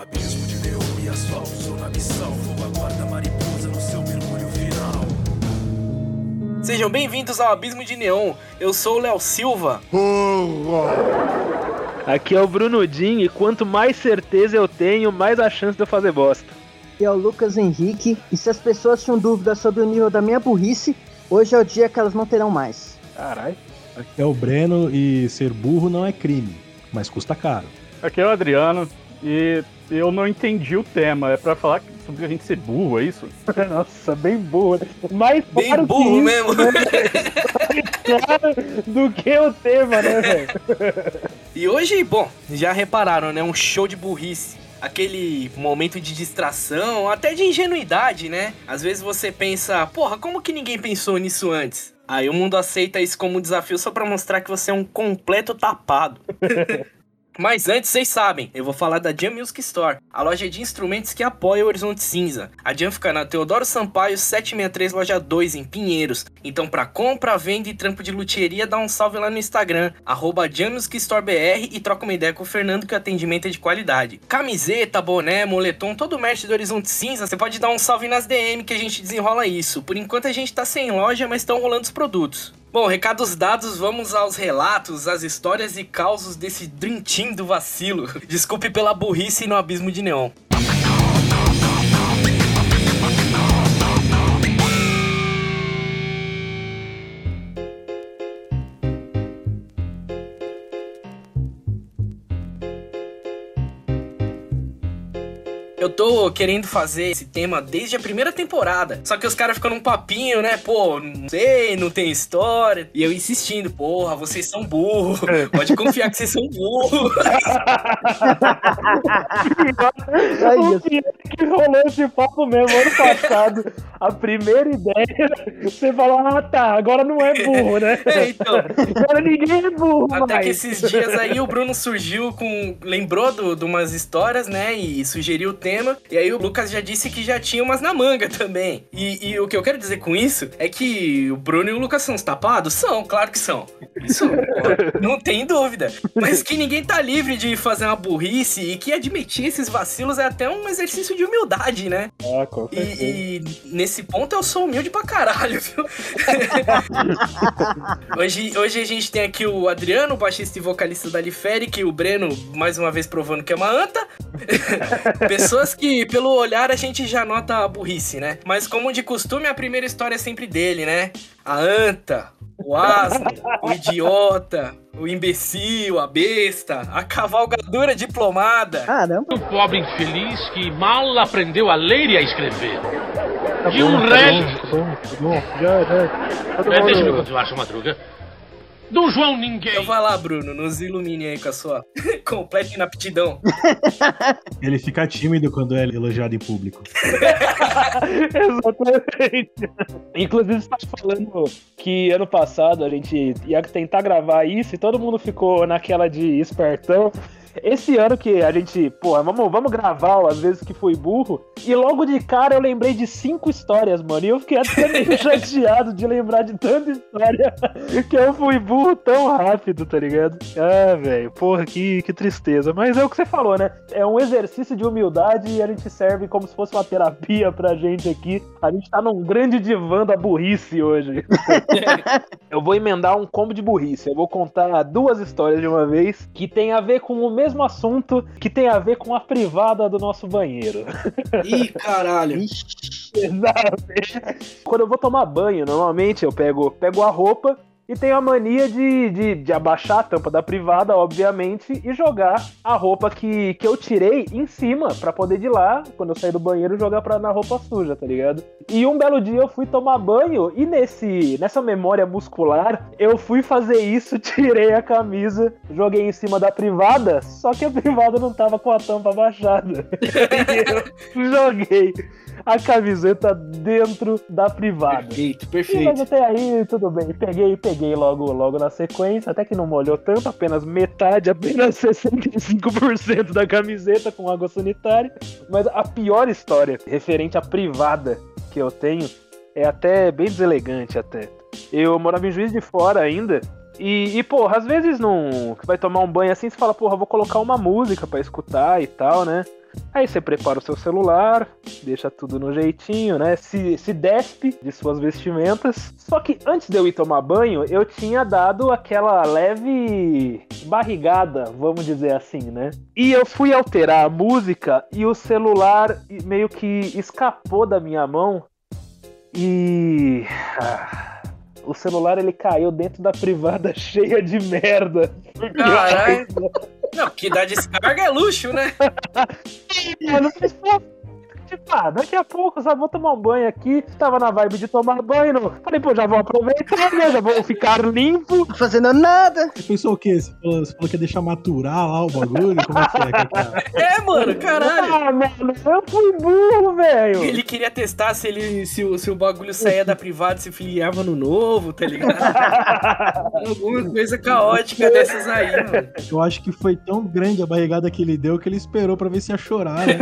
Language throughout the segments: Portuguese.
abismo de neon e asfalto, sou na missão. Vou aguarda mariposa no seu mergulho final. Sejam bem-vindos ao Abismo de Neon. Eu sou o Léo Silva. Aqui é o Bruno Din e quanto mais certeza eu tenho, mais a chance de eu fazer bosta. E é o Lucas Henrique. E se as pessoas tinham dúvidas sobre o nível da minha burrice, hoje é o dia que elas não terão mais. Caralho. Aqui é o Breno e ser burro não é crime, mas custa caro. Aqui é o Adriano e eu não entendi o tema. É pra falar sobre a gente ser burro, é isso? Nossa, bem burro. né? Mais Bem claro que burro isso, mesmo. né? Mais claro do que o tema, né, velho? E hoje, bom, já repararam, né? Um show de burrice. Aquele momento de distração, até de ingenuidade, né? Às vezes você pensa, porra, como que ninguém pensou nisso antes? Aí o mundo aceita isso como um desafio só pra mostrar que você é um completo tapado. Mas antes, vocês sabem, eu vou falar da Jam Music Store, a loja de instrumentos que apoia o Horizonte Cinza. A Jam fica na Teodoro Sampaio 763, loja 2, em Pinheiros. Então, pra compra, venda e trampo de luthieria, dá um salve lá no Instagram, arroba BR e troca uma ideia com o Fernando que o atendimento é de qualidade. Camiseta, boné, moletom, todo o merch do Horizonte Cinza, você pode dar um salve nas DM que a gente desenrola isso. Por enquanto a gente tá sem loja, mas estão rolando os produtos. Bom, recados dados, vamos aos relatos, às histórias e causos desse Dream Team do vacilo. Desculpe pela burrice no abismo de neon. Eu tô querendo fazer esse tema desde a primeira temporada. Só que os caras ficam num papinho, né? Pô, não sei, não tem história. E eu insistindo, porra, vocês são burros. Pode confiar que vocês são burros. Ai, o é que rolou esse papo mesmo ano passado. A primeira ideia, você falou, ah tá, agora não é burro, né? É, então. Agora ninguém é burro Até mais. que esses dias aí o Bruno surgiu com. lembrou de umas histórias, né? E sugeriu o tema. E aí o Lucas já disse que já tinha umas na manga também. E, e o que eu quero dizer com isso é que o Bruno e o Lucas são os tapados? São, claro que são. Isso não tem dúvida. Mas que ninguém tá livre de fazer uma burrice e que admitir esses vacilos é até um exercício de humildade, né? Ah, com certeza. E, e nesse ponto eu sou humilde pra caralho, viu? hoje, hoje a gente tem aqui o Adriano, baixista e vocalista da Liferic, o Breno, mais uma vez provando que é uma anta. Pessoas que, pelo olhar, a gente já nota a burrice, né? Mas como de costume, a primeira história é sempre dele, né? A anta, o asno, o idiota, o imbecil, a besta, a cavalgadura diplomada. Caramba. Um pobre infeliz que mal aprendeu a ler e a escrever. Tá E bom, um tá resto. bom, tá bom, tá bom. Já, já. Todo É, Deixa-me mundo- continuar, sua madruga. Do João Ninguém. Então vai lá, Bruno, nos ilumine aí com a sua completa inaptidão. Ele fica tímido quando é elogiado em público. Exatamente. Inclusive, você tá falando que ano passado a gente ia tentar gravar isso e todo mundo ficou naquela de espertão. Esse ano que a gente, porra, vamos, vamos gravar às vezes que fui burro. E logo de cara eu lembrei de cinco histórias, mano. E eu fiquei até meio chateado de lembrar de tanta história que eu fui burro tão rápido, tá ligado? Ah, velho, porra, que, que tristeza. Mas é o que você falou, né? É um exercício de humildade e a gente serve como se fosse uma terapia pra gente aqui. A gente tá num grande divã da burrice hoje. eu vou emendar um combo de burrice. Eu vou contar duas histórias de uma vez que tem a ver com o mesmo assunto, que tem a ver com a privada do nosso banheiro. Ih, caralho. Exatamente. Quando eu vou tomar banho, normalmente eu pego, pego a roupa e tenho a mania de, de, de abaixar a tampa da privada, obviamente, e jogar a roupa que, que eu tirei em cima, pra poder de lá, quando eu sair do banheiro, jogar pra, na roupa suja, tá ligado? E um belo dia eu fui tomar banho e nesse, nessa memória muscular, eu fui fazer isso, tirei a camisa, joguei em cima da privada, só que a privada não tava com a tampa abaixada. e eu joguei a camiseta dentro da privada. Perfeito, E, mas perfeito. até aí, tudo bem. Peguei, peguei logo, logo na sequência, até que não molhou tanto, apenas metade, apenas 65% da camiseta com água sanitária. Mas a pior história referente à privada que eu tenho é até bem deselegante até. Eu morava em Juiz de Fora ainda. E, e, porra, às vezes não. Vai tomar um banho assim, você fala, porra, vou colocar uma música pra escutar e tal, né? Aí você prepara o seu celular, deixa tudo no jeitinho, né? Se, se despe de suas vestimentas. Só que antes de eu ir tomar banho, eu tinha dado aquela leve barrigada, vamos dizer assim, né? E eu fui alterar a música e o celular meio que escapou da minha mão e. ah, o celular ele caiu dentro da privada cheia de merda. Caralho. Não, que dá descarga é luxo, né? Mano, tipo, ah, daqui a pouco só vou tomar um banho aqui. Tava na vibe de tomar banho. não- Falei, pô, já vou aproveitar, né? Já vou ficar limpo. Tô fazendo nada. Você pensou o quê? Você falou, você falou que ia deixar maturar lá o bagulho? Como é que é? é? É, mano, caralho. Ah, mano, eu fui burro, velho. Ele queria testar se, ele, se, o, se o bagulho saía da privada e se filiava no novo, tá ligado? Alguma coisa caótica dessas aí, mano. Eu acho que foi tão grande a barrigada que ele deu que ele esperou pra ver se ia chorar, né?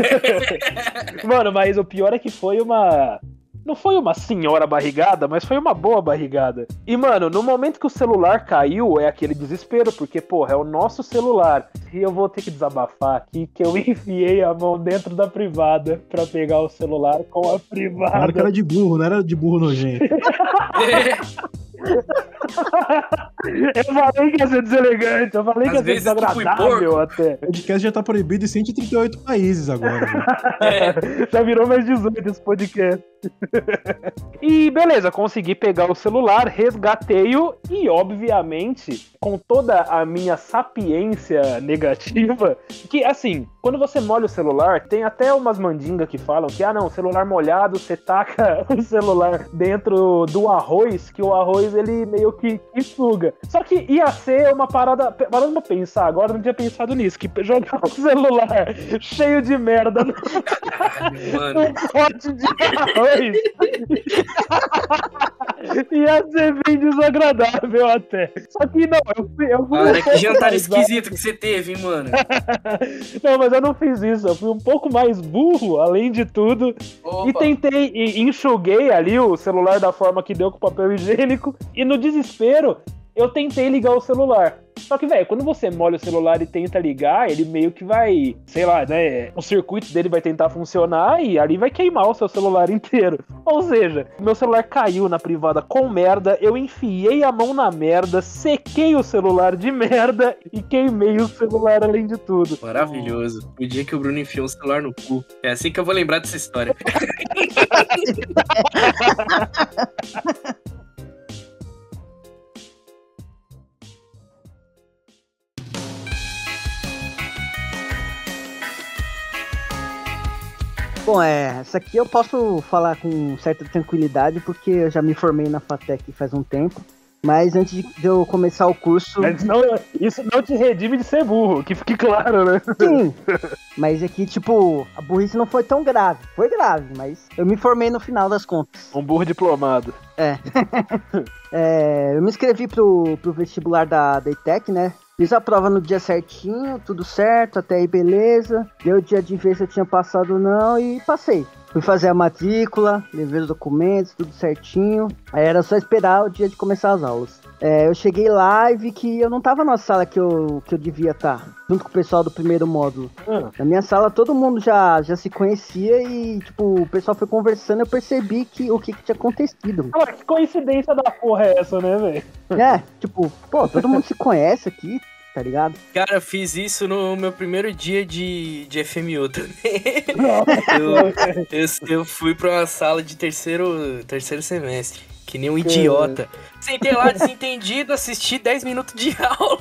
Mano, mas o pior é que foi uma. Não foi uma senhora barrigada, mas foi uma boa barrigada. E, mano, no momento que o celular caiu, é aquele desespero, porque, porra, é o nosso celular. E eu vou ter que desabafar aqui que eu enfiei a mão dentro da privada pra pegar o celular com a Claro que privada. era de burro, não era de burro nojento. Eu falei que ia ser deselegante, eu falei Às que ia ser fui desagradável até. O podcast já tá proibido em 138 países agora. né? É, Já virou mais 18 esse podcast. E beleza, consegui pegar o celular, resgatei-o e, obviamente, com toda a minha sapiência negativa, que assim, quando você molha o celular, tem até umas mandingas que falam que, ah não, celular molhado, você taca o celular dentro do arroz, que o arroz ele meio que, que suga. Só que ia ser uma parada. Parando pra pensar agora, não tinha pensado nisso, que jogar o celular cheio de merda no mano. um pote de arroz. Ia ser bem desagradável até. Só que não, eu fui. Eu fui um Cara, que pouco jantar mais- esquisito que você teve, hein, mano. Não, mas eu não fiz isso. Eu fui um pouco mais burro, além de tudo. E Opa. tentei, e enxuguei ali o celular da forma que deu com papel higiênico. E no desespero, eu tentei ligar o celular. Só que, velho, quando você molha o celular e tenta ligar, ele meio que vai, sei lá, né? O circuito dele vai tentar funcionar e ali vai queimar o seu celular inteiro. Ou seja, meu celular caiu na privada com merda, eu enfiei a mão na merda, sequei o celular de merda e queimei o celular além de tudo. Maravilhoso. O dia que o Bruno enfiou o celular no cu. É assim que eu vou lembrar dessa história. Bom, é, essa aqui eu posso falar com certa tranquilidade, porque eu já me formei na FATEC faz um tempo. Mas antes de eu começar o curso. Mas não, isso não te redime de ser burro, que fique claro, né? Sim. Mas aqui, tipo, a burrice não foi tão grave. Foi grave, mas eu me formei no final das contas. Um burro diplomado. É, eu me inscrevi pro, pro vestibular da, da ITEC, né? Fiz a prova no dia certinho, tudo certo, até aí beleza. Deu o dia de ver se eu tinha passado ou não e passei. Fui fazer a matrícula, levei os documentos, tudo certinho. Aí era só esperar o dia de começar as aulas. É, eu cheguei lá e vi que eu não tava na sala que eu, que eu devia estar, junto com o pessoal do primeiro módulo. Ah. Na minha sala todo mundo já, já se conhecia e, tipo, o pessoal foi conversando eu percebi que o que, que tinha acontecido. Cara, que coincidência da porra é essa, né, velho? É, tipo, pô, todo mundo se conhece aqui, tá ligado? Cara, eu fiz isso no meu primeiro dia de, de FMU também. eu, eu, eu fui pra uma sala de terceiro, terceiro semestre. Que nem um idiota. Sentei lá desentendido, assisti 10 minutos de aula.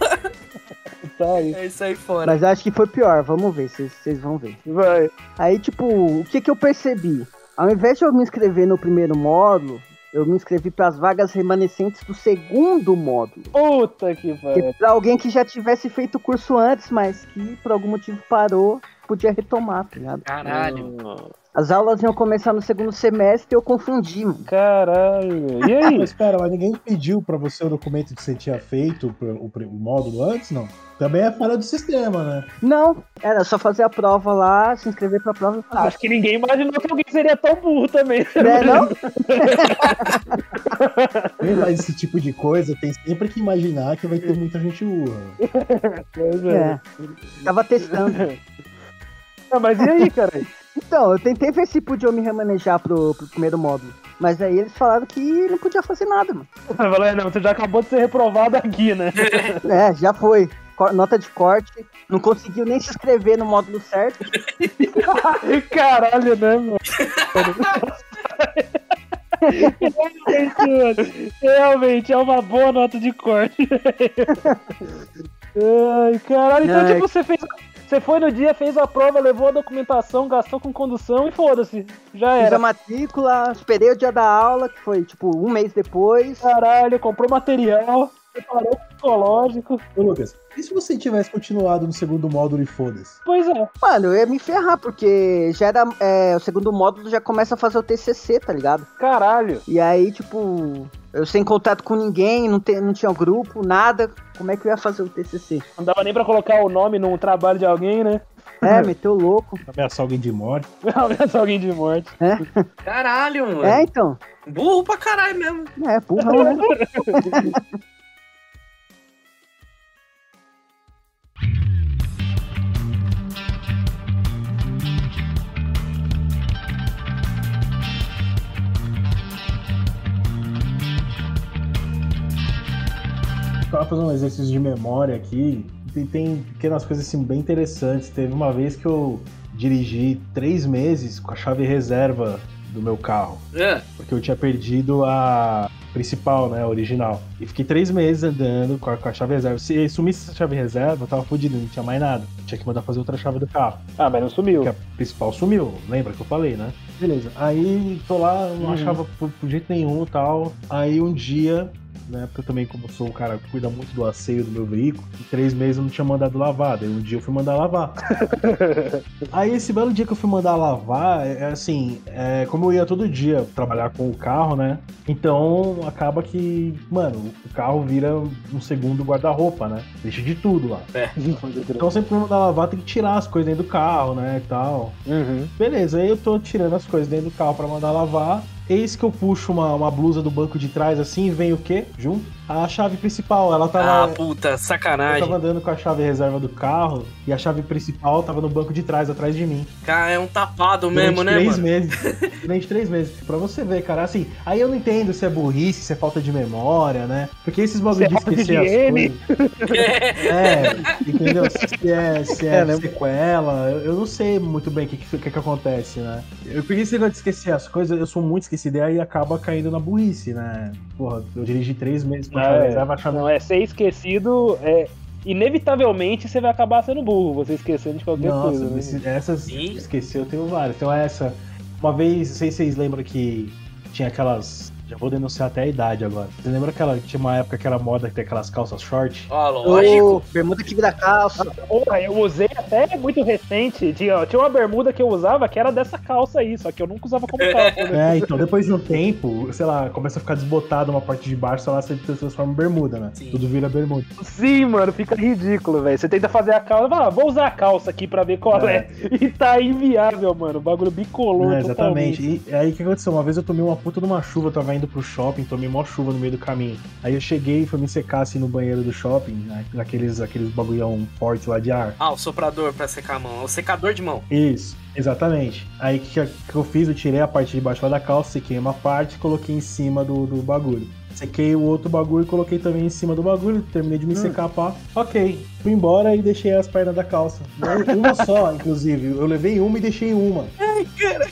Tá aí. É isso aí fora. Mas acho que foi pior, vamos ver, vocês- vão ver. Vai. Aí, tipo, o que que eu percebi? Ao invés de eu me inscrever no primeiro módulo, eu me inscrevi para as vagas remanescentes do segundo módulo. Puta que Que pariu. pra alguém que já tivesse feito o curso antes, mas que por algum motivo parou, podia retomar, tá ligado? Caralho. As aulas iam começar no segundo semestre e eu confundi, mano. Caralho. E aí? Mas espera, mas ninguém pediu pra você o documento que você tinha feito, o, pri- o módulo antes, não? Também é falha do sistema, né? Não, era só fazer a prova lá, se inscrever pra prova e falar. Acho que ninguém imaginou que alguém seria tão burro também. Né, não? Quem faz esse tipo de coisa tem sempre que imaginar que vai ter muita gente burra. Pois é. É. Tava testando. Ah, mas e aí, cara? Então, eu tentei ver se podia me remanejar pro, pro primeiro módulo. Mas aí eles falaram que não podia fazer nada, mano. Falou, "É, não, você já acabou de ser reprovado aqui, né? É, já foi. Nota de corte. Não conseguiu nem se inscrever no módulo certo. Caralho, né, mano? Realmente, mano. Realmente, é uma boa nota de corte. Ai, caralho, então Ai. tipo, você fez. Você foi no dia, fez a prova, levou a documentação, gastou com condução e foda-se. Já Fiz a era. matrícula, esperei o dia da aula, que foi tipo um mês depois. Caralho, comprou material, preparou psicológico. Ô, Lucas, e se você tivesse continuado no segundo módulo e foda-se? Pois é. Mano, eu ia me ferrar, porque já era. é, o segundo módulo já começa a fazer o TCC, tá ligado? Caralho. E aí, tipo, eu sem contato com ninguém, não, te, não tinha grupo, nada. Como é que eu ia fazer o TCC? Não dava nem pra colocar o nome num trabalho de alguém, né? É, meteu louco. Ameaçar alguém de morte? Ameaçar alguém de morte. Caralho, mano. É, então. Burro pra caralho mesmo. É, burrão, né? Tava fazendo um exercício de memória aqui. Tem, tem pequenas coisas assim bem interessantes. Teve uma vez que eu dirigi três meses com a chave reserva do meu carro. É. Porque eu tinha perdido a principal, né? A original. E fiquei três meses andando com a, com a chave reserva. Se sumisse essa chave reserva, eu tava fudido, não tinha mais nada. Tinha que mandar fazer outra chave do carro. Ah, mas não sumiu. Porque a principal sumiu, lembra que eu falei, né? Beleza. Aí tô lá, não Uhum. achava por, por jeito nenhum e tal. Aí um dia, né? Porque eu também, como sou um cara que cuida muito do asseio do meu veículo, em três meses eu não tinha mandado lavar. Daí um dia eu fui mandar lavar. Aí esse belo dia que eu fui mandar lavar, é é assim, é, como eu ia todo dia trabalhar com o carro, né? Então acaba que, mano, o carro vira um segundo guarda-roupa, né? Deixa de tudo lá. Então sempre que eu mandar lavar tem que tirar as coisas dentro do carro, né? E tal. Uhum. Beleza, aí eu tô tirando as coisas dentro do carro pra mandar lavar. Eis que eu puxo uma, uma blusa do banco de trás assim e vem o quê? Junto? A chave principal. Ela Ah, tava. puta, eu sacanagem. tava andando com a chave reserva do carro e a chave principal tava no banco de trás, atrás de mim. Cara, é um tapado Durante mesmo, né, três mano? meses. Durante três meses. Pra você ver, cara, assim, aí eu não entendo se é burrice, se é falta de memória, né? Porque esses bagulho de é de esquecer as coisas. É, entendeu? Se é, se é, É, né? sequela, eu, eu não sei muito bem o que, que, que, que acontece, né? Eu peguei esse negócio de esquecer as coisas, eu sou muito esquecido, e aí acaba caindo na burrice, né? Porra, eu dirigi três meses É. Não, é ser esquecido, é. Inevitavelmente você vai acabar sendo burro, você esquecendo de qualquer Nossa, coisa. né? essas Sim. esqueci, eu tenho várias. Então essa, uma vez, não sei se vocês lembram que tinha aquelas. Já vou denunciar até a idade agora. Você lembra aquela. Tinha uma época que era moda que tem aquelas calças short? Ó, lógico. Ô, bermuda que vira calça. Porra, eu usei até muito recente. Tinha, tinha uma bermuda que eu usava que era dessa calça aí, só que eu nunca usava como calça. né? É, então depois de um tempo, sei lá, começa a ficar desbotado uma parte de baixo, sei lá, você se transforma em bermuda, né? Sim. Tudo vira bermuda. Sim, mano, fica ridículo, velho. Você tenta fazer a calça, fala, ah, vou usar a calça aqui pra ver qual é. E tá inviável, mano. O bagulho bicolor É, totalmente. exatamente. E aí o que aconteceu? Uma vez eu tomei uma puta de uma chuva, tava indo pro shopping, tomei mó chuva no meio do caminho. Aí eu cheguei e fui me secar assim no banheiro do shopping, né? naqueles, aqueles bagulhão forte lá de ar. Ah, o soprador pra secar a mão. O secador de mão. Isso, exatamente. Aí o que, que eu fiz? Eu tirei a parte de baixo lá da calça, sequei uma parte e coloquei em cima do, do bagulho. Sequei o outro bagulho e coloquei também em cima do bagulho, terminei de me secar, pá. Ok, fui embora e deixei as pernas da calça. Uma só, inclusive. Eu levei uma e deixei uma.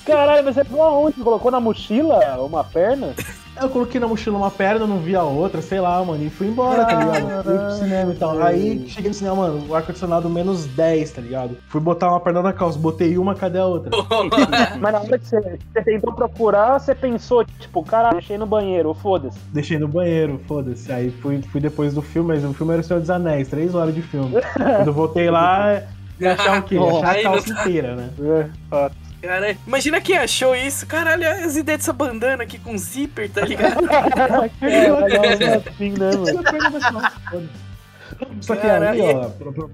Caralho, mas você falou aonde? Colocou na mochila uma perna? Eu coloquei na mochila uma perna, não vi a outra, sei lá, mano, e fui embora, tá ligado? Fui pro cinema e tal. Aí cheguei no cinema, mano, o ar-condicionado menos 10, tá ligado? Fui botar uma perna na calça, botei uma, cadê a outra? Mas na hora que você, você tentou procurar, você pensou, tipo, caralho, deixei no banheiro, foda-se. Deixei no banheiro, foda-se. Aí fui, fui depois do filme, mas o filme era o Senhor dos Anéis, três horas de filme. Quando eu voltei lá, ia achar o quê? Ia achar a calça inteira, né? É, fato. Cara, imagina quem achou isso. Caralho, as ideias dessa bandana aqui com zíper, tá ligado? É, legal assim, né, mano? Só que aí, ó, pro- pro-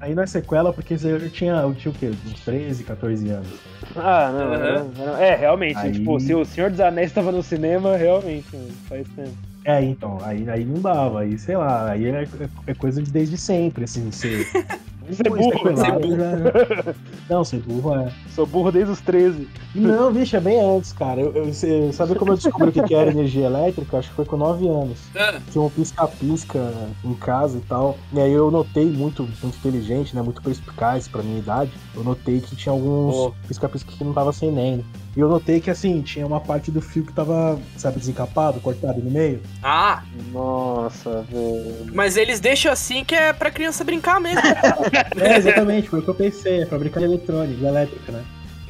aí não é sequela porque eu já tinha, eu tinha o quê? Uns 13, 14 anos. Ah, não, Aham. não, não. É, realmente, Aí- tipo, se o Senhor dos Anéis tava no cinema, realmente, mano, faz tempo. É, então, aí, aí não dava, aí sei lá, aí é, é coisa de desde sempre, assim, você Você é Pô, isso é burro. já- Não, ser burro é. Sou burro desde os 13. Não, bicho, é bem antes, cara. Eu, eu- você sabe como eu descobri o que que era energia elétrica? Acho que foi com 9 anos. Ah, Tinha um pisca-pisca em casa e tal. E aí eu notei, muito, muito inteligente, né? Muito perspicaz pra minha idade. Eu notei que tinha alguns Oh. pisca-pisca que não tava sem nem. E eu notei que, assim, tinha uma parte do fio que tava, sabe, desencapado, cortado no meio. Ah, Nossa, velho. mas eles deixam assim que é pra criança brincar mesmo. É, exatamente, foi o que eu pensei. É fabricar eletrônica, elétrica, né?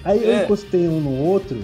Aí eu É. encostei um no outro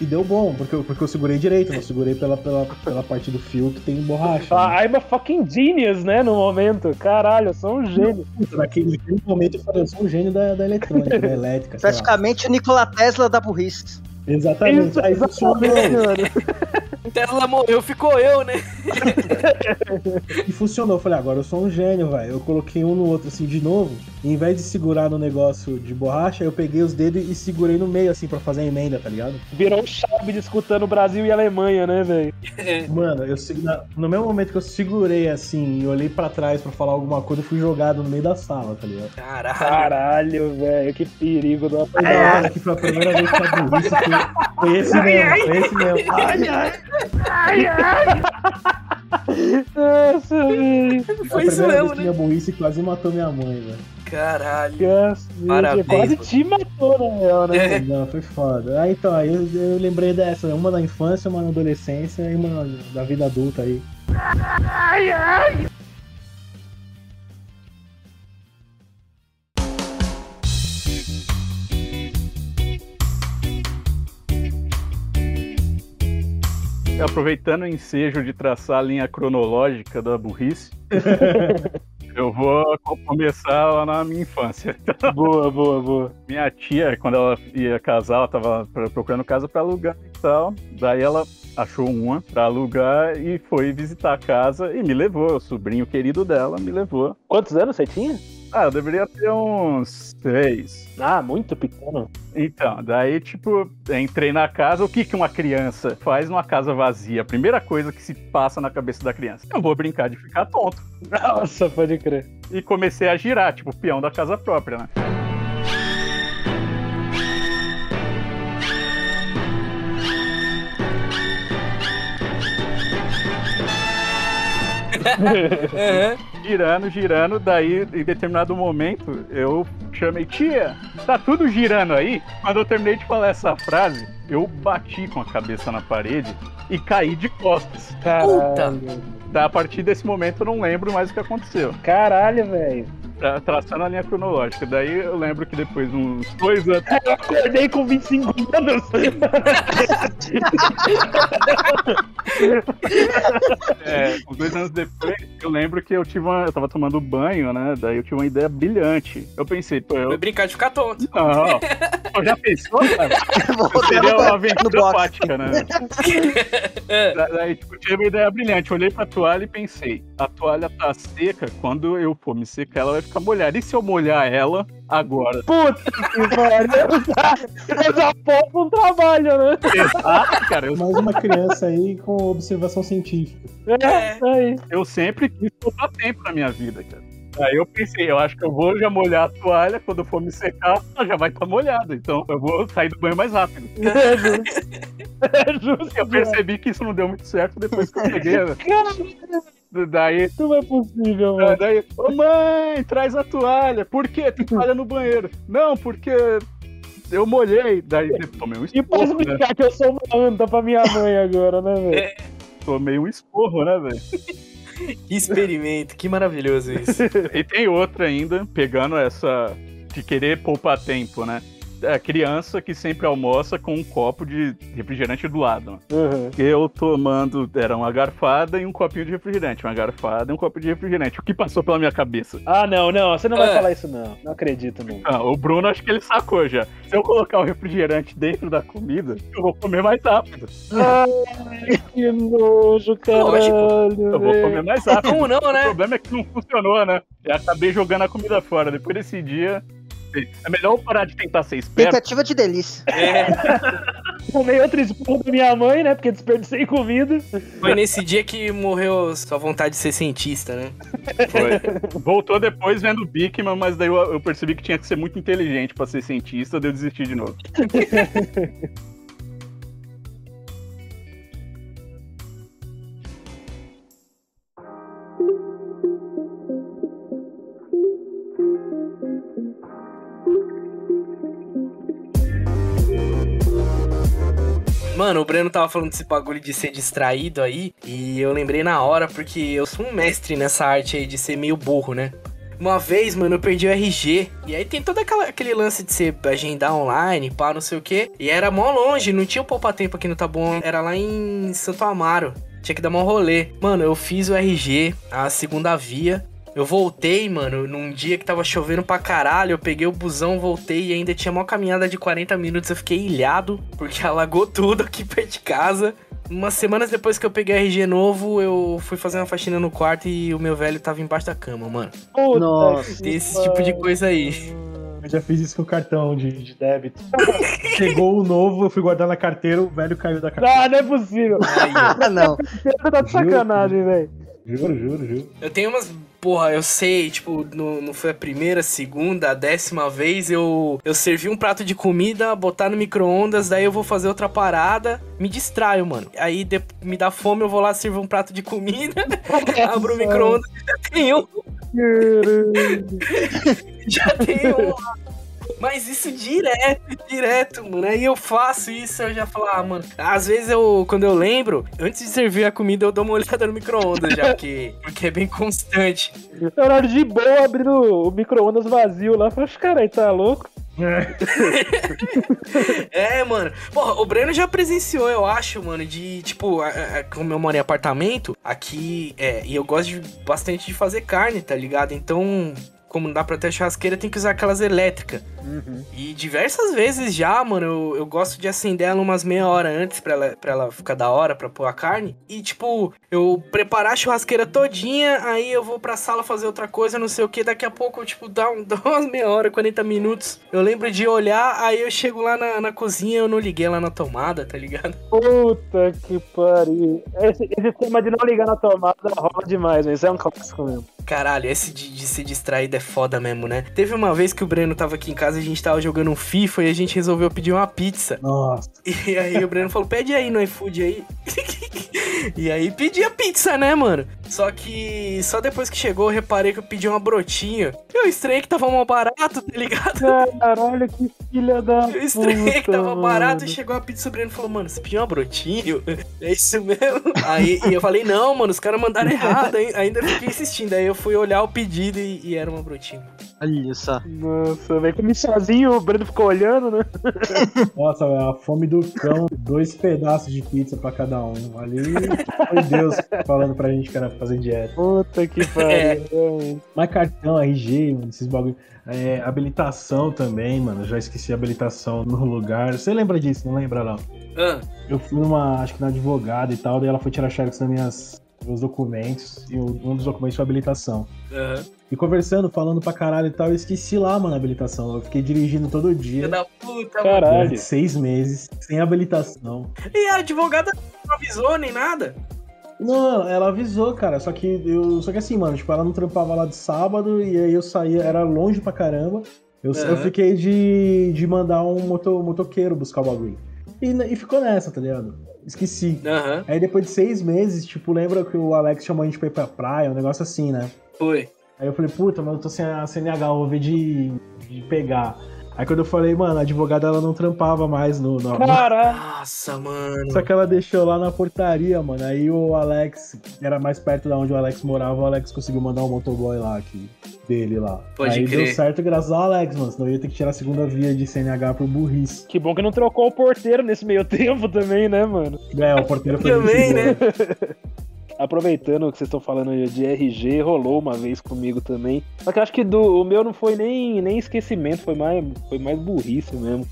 e deu bom, porque eu, porque eu segurei direito, não segurei pela, pela, pela parte do fio que tem borracha. né? Ah, I'm a fucking genius, né? No momento. Caralho, eu sou um gênio. Naquele, naquele momento eu falei, eu sou um gênio da, da eletrônica, da elétrica. Praticamente o Nikola Tesla da burrice. Exatamente. Isso, Aí funcionou. exatamente, mano. Tesla morreu, ficou eu, né? E funcionou. Eu falei, agora eu sou um gênio, velho. Eu coloquei um no outro assim de novo. E em vez de segurar no negócio de borracha, eu peguei os dedos e segurei no meio, assim, pra fazer a emenda, tá ligado? Virou um chave disputando Brasil e Alemanha, né, velho? Mano, eu no mesmo momento que eu segurei assim e olhei pra trás pra falar alguma coisa, eu fui jogado no meio da sala, tá ligado? Caralho. Caralho, velho, que perigo do da hora que foi a primeira vez que a burrice foi, foi esse mesmo, foi esse mesmo. Ai, ai. Nossa, velho. Foi a isso primeira mesmo, vez que né? minha burrice quase matou minha mãe, velho. Caralho. Parabéns, Quase mano. te matou, na real, né? É. Não, foi foda. Ah, então, aí eu, eu lembrei dessa, uma na infância, uma na adolescência e uma da vida adulta aí. Aproveitando o ensejo de traçar a linha cronológica da burrice, eu vou co- começar lá na minha infância. Boa, boa, boa. Minha tia, quando ela ia casar, ela tava pro- procurando casa pra alugar e tal. Daí ela achou uma pra alugar e foi visitar a casa e me levou. O sobrinho querido dela me levou. Quantos anos você tinha? Ah, eu deveria ter uns seis. Ah, muito pequeno. Então, daí, tipo, entrei na casa. O que, que uma criança faz numa casa vazia? A primeira coisa que se passa na cabeça da criança. Eu vou brincar de ficar tonto. Nossa, pode crer. E comecei a girar, tipo, o peão da casa própria, né? Aham. Girando, girando, daí em determinado momento eu chamei, tia, tá tudo girando aí? Quando eu terminei de falar essa frase, eu bati com a cabeça na parede e caí de costas. Caralho. Da, a partir desse momento eu não lembro mais o que aconteceu. Caralho, velho. Tra- traçando a linha cronológica. Daí eu lembro que depois, uns dois anos. Eu acordei com 25 anos. É, uns dois anos depois, eu lembro que eu tive uma. Eu tava tomando banho, né? Daí eu tive uma ideia brilhante. Eu pensei, pô, eu. Vai brincar de ficar tonto. Não, Pô, já pensou, cara? Seria uma no aventura aquática, né? Da- Daí, tipo, tive uma ideia brilhante. Olhei pra toalha e pensei: a toalha tá seca, quando eu for me secar, ela vai ficar molhada. E se eu molhar ela agora? Puta que pariu. Eu já pouco um trabalho, né? Exato, cara. Eu, Mais uma criança aí com observação científica. É, isso aí. eu sempre quis poupar tempo na minha vida, cara. Aí eu pensei, eu acho que eu vou já molhar a toalha, quando eu for me secar, ela já vai estar molhada. Então eu vou sair do banho mais rápido. É justo. É justo. Eu percebi que isso não deu muito certo depois que eu cheguei. né? Daí não é possível, É, mano. daí, ô mãe, traz a toalha. Por quê? Tem toalha no banheiro. Não, porque eu molhei. Daí tomei um E pode esporro, né? explicar que eu sou uma anta pra minha mãe agora, né, velho? Tomei um esporro, né, velho? Que experimento, que maravilhoso isso. E tem outra ainda, pegando essa de querer poupar tempo, né? A criança que sempre almoça com um copo de refrigerante do lado. Uhum. Eu tomando, era uma garfada e um copinho de refrigerante. Uma garfada e um copo de refrigerante. O que passou pela minha cabeça? Ah, não, não, você não vai É. falar isso, não. Não acredito, não. Ah, o Bruno acho que ele sacou já. Se eu colocar o refrigerante dentro da comida, eu vou comer mais rápido. Ai, que nojo, caralho. Eu vou comer mais rápido. Como não, O né? problema é que não funcionou, né? Eu acabei jogando a comida fora. Depois desse dia, é melhor eu parar de tentar ser esperto. Tentativa de delícia. É. Tomei outro esporro da minha mãe, né? Porque desperdicei comida. Foi nesse dia que morreu sua vontade de ser cientista, né? Foi. Voltou depois vendo Bigman, mas daí eu, eu percebi que tinha que ser muito inteligente pra ser cientista, daí eu desisti de novo. Mano, o Breno tava falando desse bagulho de ser distraído aí, e eu lembrei na hora, porque eu sou um mestre nessa arte aí de ser meio burro, né? Uma vez, mano, eu perdi o RG. E aí tem todo aquela, aquele lance de você agendar online, pá, não sei o quê. E era mó longe, não tinha o poupa-tempo aqui no Taboão. Era lá em Santo Amaro. Tinha que dar um rolê. Mano, eu fiz o RG, a segunda via. Eu voltei, mano, num dia que tava chovendo pra caralho. Eu peguei o busão, voltei e ainda tinha uma caminhada de 40 minutos. Eu fiquei ilhado, porque alagou tudo aqui perto de casa. Umas semanas depois que eu peguei RG novo, eu fui fazer uma faxina no quarto e o meu velho tava embaixo da cama, mano. Puta Nossa. esse tipo de coisa aí. Eu já fiz isso com o cartão de, de débito. Chegou o novo, eu fui guardar na carteira, o velho caiu da carteira. Ah, não é possível. Aí. Ah, não. Você tá de sacanagem, velho. Juro, juro, juro. Eu tenho umas. Porra, eu sei, tipo, no, não foi a primeira, a segunda, a décima vez eu, eu servi um prato de comida, botar no micro-ondas, daí eu vou fazer outra parada, me distraio, mano. Aí de- me dá fome, eu vou lá, sirvo um prato de comida, abro o micro-ondas e já tenho, já tenho um lá. Mas isso direto, direto, mano. Aí eu faço isso, eu já falo, ah, mano. Às vezes eu, quando eu lembro, antes de servir a comida, eu dou uma olhada no micro-ondas já, porque, porque é bem constante. Horário de boa, abrindo o micro-ondas vazio lá. Falei, cara, aí tá louco? É, mano. Porra, o Breno já presenciou, eu acho, mano, de, tipo, a- a- como eu moro em apartamento, aqui, é, e eu gosto de, bastante de fazer carne, tá ligado? Então, como não dá pra ter churrasqueira, tem que usar aquelas elétricas. E diversas vezes já, mano, eu, eu gosto de acender ela umas meia hora antes pra ela, pra ela ficar da hora pra pôr a carne. E, tipo, eu preparar a churrasqueira todinha, aí eu vou pra sala fazer outra coisa, não sei o que. Daqui a pouco, tipo, dá, um, dá umas meia hora, 40 minutos. Eu lembro de olhar, aí eu chego lá na, na cozinha, eu não liguei lá na tomada, tá ligado? Puta que pariu. Esse, esse tema de não ligar na tomada rola demais, mas é um clássico mesmo. Caralho, esse de, de ser distraído é foda mesmo, né? Teve uma vez que o Breno tava aqui em casa, a gente tava jogando um FIFA e a gente resolveu pedir uma pizza. Nossa. E aí o Breno falou, pede aí no iFood aí. e aí pedi a pizza, né, mano? Só que só depois que chegou eu reparei que eu pedi uma brotinha. Eu estranhei que tava mal barato, tá ligado? Caralho, que filha da Eu estranhei que puta, tava mano. barato e chegou a pizza, o Breno falou, mano, você pediu uma brotinho? É isso mesmo? Aí e eu falei, não, mano, os caras mandaram errado, ainda fiquei insistindo. Aí eu fui olhar o pedido e, e era uma brotinha. Olha só. Nossa, velho, comi sozinho, o Breno ficou olhando, né? Nossa, velho, a fome do cão, dois pedaços de pizza pra cada um. Ali foi Deus falando pra gente que era fazer dieta. Puta que pariu. É. Mas cartão, RG, mano, esses bagulho. É, habilitação também, mano. Já esqueci a habilitação no lugar. Você lembra disso? Não lembra, não? Ah, Eu fui numa, acho que na advogada e tal, daí ela foi tirar xerox das minhas meus documentos. E um dos documentos foi habilitação. aham. E conversando, falando pra caralho e tal, eu esqueci lá, mano, a habilitação. Eu fiquei dirigindo todo dia. da puta, mano. Caralho. Durante seis meses, sem habilitação. E a advogada não avisou nem nada? Não, ela avisou, cara. Só que eu. Só que assim, mano, tipo, ela não trampava lá de sábado e aí eu saía, era longe pra caramba. Eu, eu Aham. fiquei de, de mandar um moto, motoqueiro buscar o bagulho. E, e ficou nessa, tá ligado? Esqueci. Aham, Aí depois de seis meses, tipo, lembra que o Alex chamou a gente pra ir pra praia, um negócio assim, né? foi. Aí eu falei, puta, mas eu tô sem a CNH, eu vou ver de, de pegar. Aí quando eu falei, mano, a advogada ela não trampava mais no. no- Caralho. Nossa, mano. Só que ela deixou lá na portaria, mano. Aí o Alex, era mais perto da onde o Alex morava, o Alex conseguiu mandar um motoboy lá aqui, dele lá. Pode Aí crer. deu certo graças ao Alex, mano. Senão eu ia ter que tirar a segunda via de CNH pro burrice. Que bom que não trocou o porteiro nesse meio tempo também, né, mano? É, o porteiro foi Também, né? Aproveitando que vocês estão falando de RG, rolou uma vez comigo também. Só que eu acho que do, o meu não foi nem, nem esquecimento, foi mais, foi mais burrice mesmo.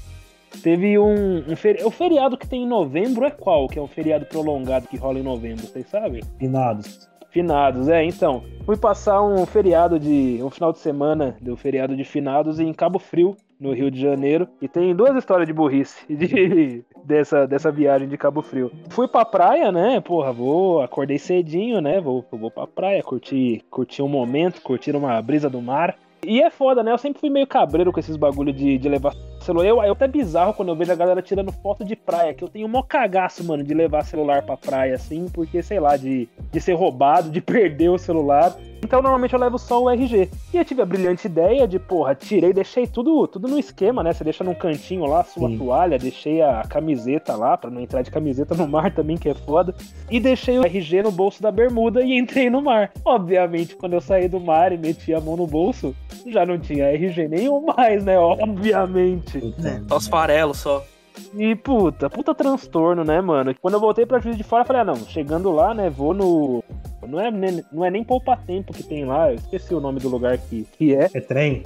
Teve um, um feri O feriado que tem em novembro é qual? Que é um feriado prolongado que rola em novembro, vocês sabem? Finados. Finados, é, então. Fui passar um feriado de. um final de semana do feriado de finados em Cabo Frio, no Rio de Janeiro. E tem duas histórias de burrice de, dessa, dessa viagem de Cabo Frio. Fui pra praia, né? Porra, vou. Acordei cedinho, né? Vou, vou pra praia, curtir, curtir um momento, curtir uma brisa do mar. E é foda, né? Eu sempre fui meio cabreiro com esses bagulho de, de levar celular. Eu, eu até bizarro quando eu vejo a galera tirando foto de praia, que eu tenho mó cagaço, mano, de levar celular pra praia, assim, porque, sei lá, de, de ser roubado, de perder o celular. Então, normalmente eu levo só o RG. E eu tive a brilhante ideia de, porra, tirei, deixei tudo, tudo no esquema, né? Você deixa num cantinho lá, sua Sim. toalha, deixei a camiseta lá, pra não entrar de camiseta no mar também, que é foda. E deixei o RG no bolso da bermuda e entrei no mar. Obviamente, quando eu saí do mar e meti a mão no bolso, já não tinha RG nenhum mais, né? Obviamente. Só os farelos só. E puta, puta transtorno, né, mano? Quando eu voltei pra Juiz de Fora, eu falei, ah, não, chegando lá, né, vou no. Não é, nem- não é nem poupa tempo que tem lá, eu esqueci o nome do lugar que, que é. É trem?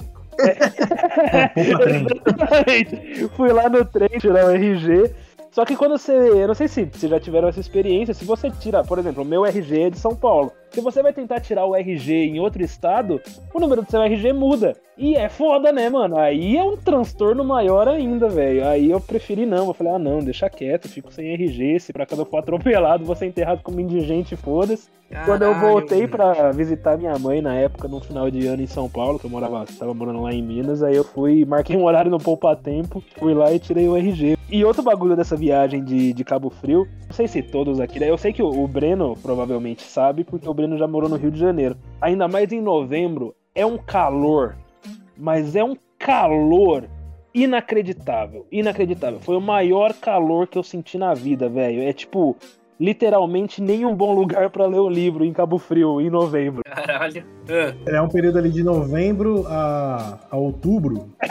Poupa trem. Fui lá no trem tirar o RG. Só que quando você. Eu não sei se, se já tiveram essa experiência, se você tira, por exemplo, o meu RG é de São Paulo. Se você vai tentar tirar o RG em outro estado, o número do seu RG muda. E é foda, né, mano? Aí é um transtorno maior ainda, velho. Aí eu preferi não. Eu falei, ah, não, deixa quieto, fico sem RG. Se pra cada eu for atropelado, vou ser enterrado como indigente, foda-se. Quando eu voltei pra visitar minha mãe na época, no final de ano em São Paulo, que eu morava, tava morando lá em Minas, aí eu fui, marquei um horário no Poupa Tempo, fui lá e tirei o RG. E outro bagulho dessa viagem de, de Cabo Frio, não sei se todos aqui, né? Eu sei que o, o Breno provavelmente sabe, porque o Breno já morou no Rio de Janeiro. Ainda mais em novembro, é um calor, mas é um calor inacreditável, inacreditável. Foi o maior calor que eu senti na vida, velho. É tipo, literalmente nenhum bom lugar pra ler o livro em Cabo Frio em novembro. Caralho. Ah. É um período ali de novembro a, a outubro.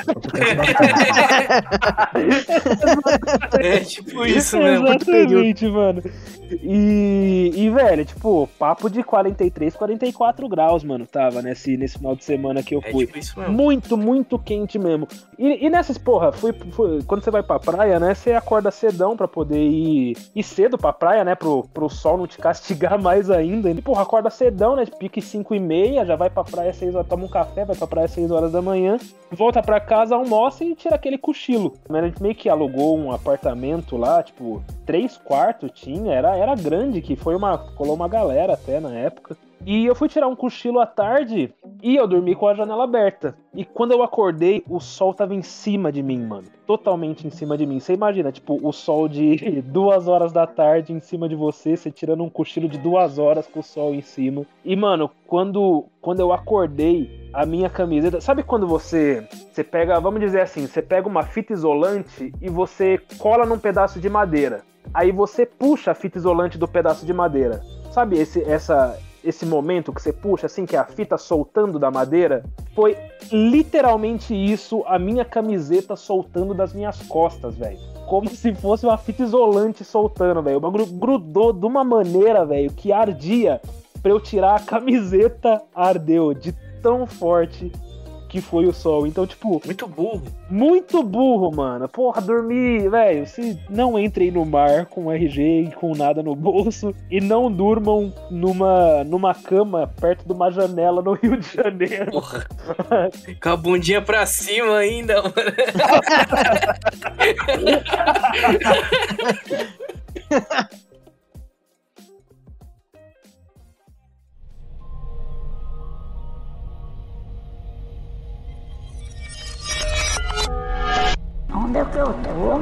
É tipo isso mesmo. Exatamente, mano. E, e, velho, tipo, papo de 43, 44 graus, mano, tava nesse, nesse final de semana que eu É fui. tipo isso mesmo. Muito, muito quente mesmo. E, e nessas, porra, fui, fui- quando você vai pra praia, né? Você acorda cedão pra poder ir, ir cedo pra praia, né? Pro, pro sol não te castigar mais ainda. E, porra, acorda cedão, né? Pique 5 e meia, já vai pra praia 6 horas, toma um café, vai pra praia 6 horas da manhã, volta pra casa, almoça e tira aquele cochilo. A gente meio que alugou um apartamento lá, tipo, três quartos tinha, era, era grande, que foi uma. colou uma galera até na época. E eu fui tirar um cochilo à tarde e eu dormi com a janela aberta. E quando eu acordei, o sol tava em cima de mim, mano. Totalmente em cima de mim. Você imagina, tipo, o sol de duas horas da tarde em cima de você, você tirando um cochilo de duas horas com o sol em cima. E, mano, quando, quando eu acordei, a minha camiseta. Sabe quando você. Você pega, vamos dizer assim, você pega uma fita isolante e você cola num pedaço de madeira. Aí você puxa a fita isolante do pedaço de madeira. Sabe esse, essa, esse momento que você puxa, assim, que é a fita soltando da madeira? Foi literalmente isso, a minha camiseta soltando das minhas costas, velho. Como se fosse uma fita isolante soltando, velho. O bagulho grudou de uma maneira, velho, que ardia. Pra eu tirar a camiseta, ardeu de tão forte que foi o sol. Então, tipo, Muito burro. muito burro, mano. Porra, dormi, velho. Se não entrem no mar com RG e com nada no bolso e não durmam numa, numa cama perto de uma janela no Rio de Janeiro. Porra. Com a bundinha pra cima ainda, mano. Onde é que eu tô?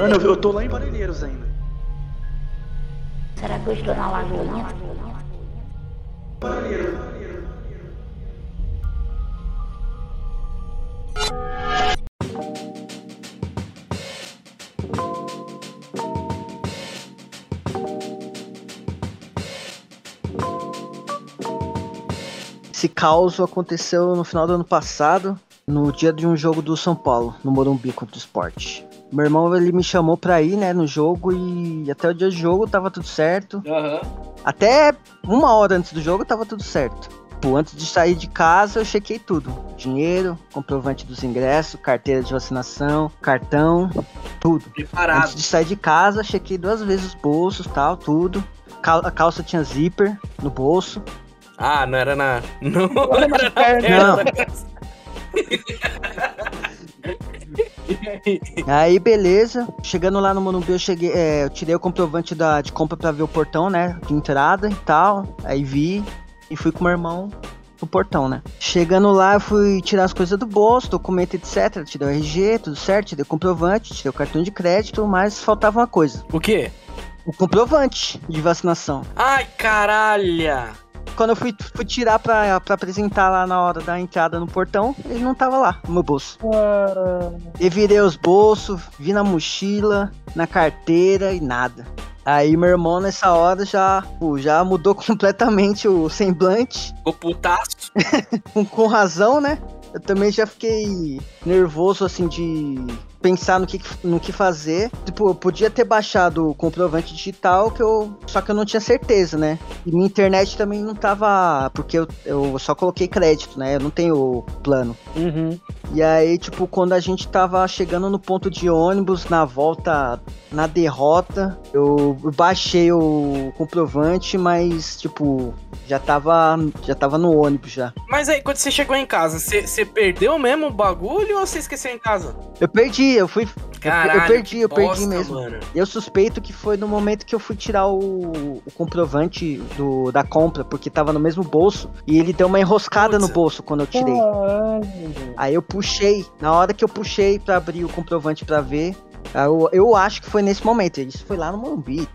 Mano, eu, eu tô lá em Parelheiros ainda. Será que eu estou na lagoinha? Esse caos aconteceu no final do ano passado, no dia de um jogo do São Paulo, no Morumbi contra o Sport. Meu irmão ele me chamou pra ir, né, no jogo e até o dia do jogo tava tudo certo. Aham. Até uma hora antes do jogo tava tudo certo. Tipo, antes de sair de casa, eu chequei tudo: dinheiro, comprovante dos ingressos, carteira de vacinação, cartão, tudo. Preparado. Antes de sair de casa, chequei duas vezes os bolsos, tal, tudo. A calça tinha zíper no bolso. Ah, não era na. Não Olha era na na perna. perna. Aí, beleza. Chegando lá no Morumbi, eu cheguei, é, eu tirei o comprovante da, de compra pra ver o portão, né? De entrada e tal. Aí vi e fui com meu irmão pro portão, né? Chegando lá, eu fui tirar as coisas do bolso, documento, etc. Tirei o RG, tudo certo, tirei o comprovante, tirei o cartão de crédito, mas faltava uma coisa. O quê? O comprovante de vacinação. Ai, caralho! Quando eu fui, fui tirar pra, pra apresentar lá na hora da entrada no portão, ele não tava lá, no meu bolso. Eu virei os bolsos, vi na mochila, na carteira e nada. Aí meu irmão nessa hora já, pô, já mudou completamente o semblante, Ficou putaço. com, com razão, né? Eu também já fiquei nervoso assim de pensar no que, no que fazer. Tipo, eu podia ter baixado o comprovante digital, que eu, só que eu não tinha certeza, né? E minha internet também não tava. Porque eu, eu só coloquei crédito, né? Eu não tenho plano. Uhum. E aí, tipo, quando a gente tava chegando no ponto de ônibus, na volta, na derrota, eu baixei o comprovante, mas, tipo, já tava, já tava no ônibus já. Mas aí, quando você chegou em casa, você você perdeu mesmo o bagulho ou você esqueceu em casa? Eu perdi, eu fui. Caralho, eu perdi, que eu perdi bosta, mesmo. Mano. Eu suspeito que foi no momento que eu fui tirar o, o comprovante do, da compra, porque tava no mesmo bolso, e ele deu uma enroscada Putz. no bolso quando eu tirei. Caralho. Aí eu puxei, na hora que eu puxei pra abrir o comprovante pra ver, eu, eu acho que foi nesse momento. Isso foi lá no Morumbi.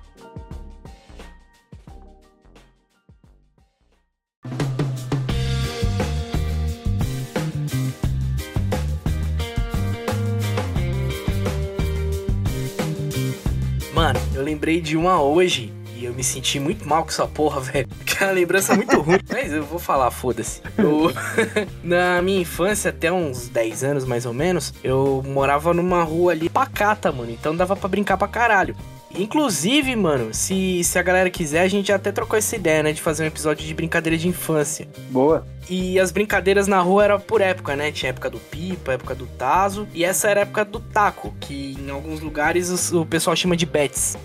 Eu lembrei de uma hoje e eu me senti muito mal com essa porra, velho. Que é uma lembrança muito ruim. Mas eu vou falar, foda-se. Eu- Na minha infância, até uns 10 anos mais ou menos, eu morava numa rua ali pacata, mano. Então dava pra brincar pra caralho. Inclusive, mano, se, se a galera quiser, a gente já até trocou essa ideia, né? De fazer um episódio de brincadeira de infância. Boa. E as brincadeiras na rua era por época, né? Tinha época do pipa, época do tazo. E essa era a época do taco, que em alguns lugares os- o pessoal chama de bets.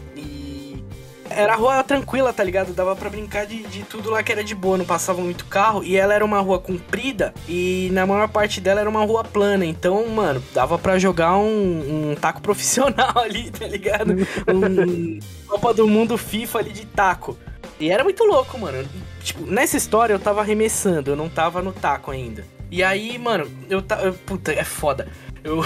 Era rua tranquila, tá ligado? Dava pra brincar de, de tudo lá que era de boa, não passava muito carro. E ela era uma rua comprida e na maior parte dela era uma rua plana. Então, mano, dava pra jogar um, um taco profissional ali, tá ligado? Um Copa do Mundo FIFA ali de taco. E era muito louco, mano. Tipo, nessa história eu tava arremessando, eu não tava no taco ainda. E aí, mano, eu tava. Puta, é foda. Eu.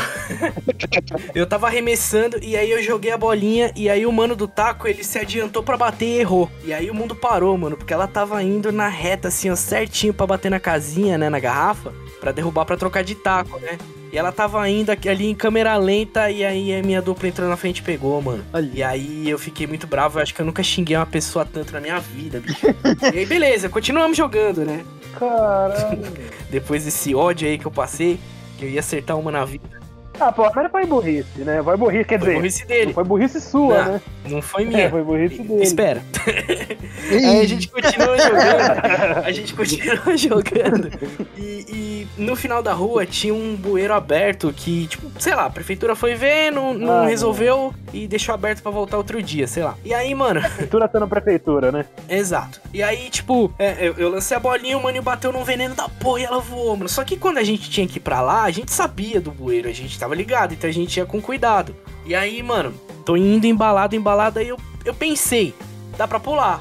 eu tava arremessando e aí eu joguei a bolinha e aí o mano do taco ele se adiantou pra bater e errou. E aí o mundo parou, mano, porque ela tava indo na reta assim, ó, certinho pra bater na casinha, né, na garrafa, pra derrubar pra trocar de taco, né? E ela tava indo ali em câmera lenta e aí a minha dupla entrou na frente e pegou, mano. Olha. E aí eu fiquei muito bravo, eu acho que eu nunca xinguei uma pessoa tanto na minha vida, bicho. e aí beleza, continuamos jogando, né? Caralho. Depois desse ódio aí que eu passei, eu ia acertar uma na vida. Ah, pô, mas foi burrice, né? Foi burrice, quer Foi dizer. burrice Não dele. foi burrice sua, Não. né? Não foi É, minha. foi burrice dele. Espera. Aí a gente continua jogando. A gente continua jogando. E, e no final da rua tinha um bueiro aberto que, tipo, sei lá, a prefeitura foi ver, não, não Ah, resolveu e deixou aberto pra voltar outro dia, sei lá. E aí, mano, Prefeitura tá na prefeitura, né? Exato. E aí, tipo, é, eu, eu lancei a bolinha, o mano bateu num veneno da porra e ela voou, mano. Só que quando a gente tinha que ir pra lá, a gente sabia do bueiro, a gente tava ligado, então a gente ia com cuidado. E aí, mano, tô indo embalado, embalado, aí eu, eu pensei, dá pra pular.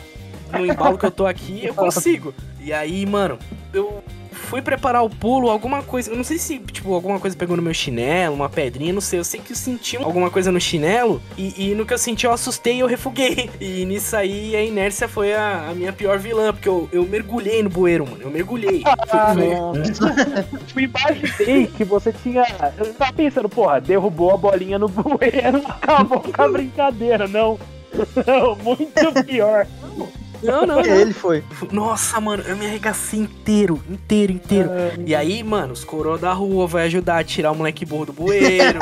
No embalo que eu tô aqui, eu consigo. E aí, mano, eu fui preparar o pulo, alguma coisa. Eu não sei se, tipo, alguma coisa pegou no meu chinelo, uma pedrinha, não sei. Eu sei que eu senti alguma coisa no chinelo. E, e no que eu senti, eu assustei e eu refuguei. E nisso aí, a inércia foi a, a minha pior vilã, porque eu, eu mergulhei no bueiro, mano. Eu mergulhei. Ah, Foi- foi-. Tipo, imaginei que você tinha. Eu tava pensando, porra, derrubou a bolinha no bueiro, acabou com a brincadeira. Não. Não, muito pior. Não, não, não. Ele foi. Nossa, mano, eu me arregacei inteiro, inteiro, inteiro. E aí, mano, os coroa da rua vai ajudar a tirar o moleque burro do bueiro.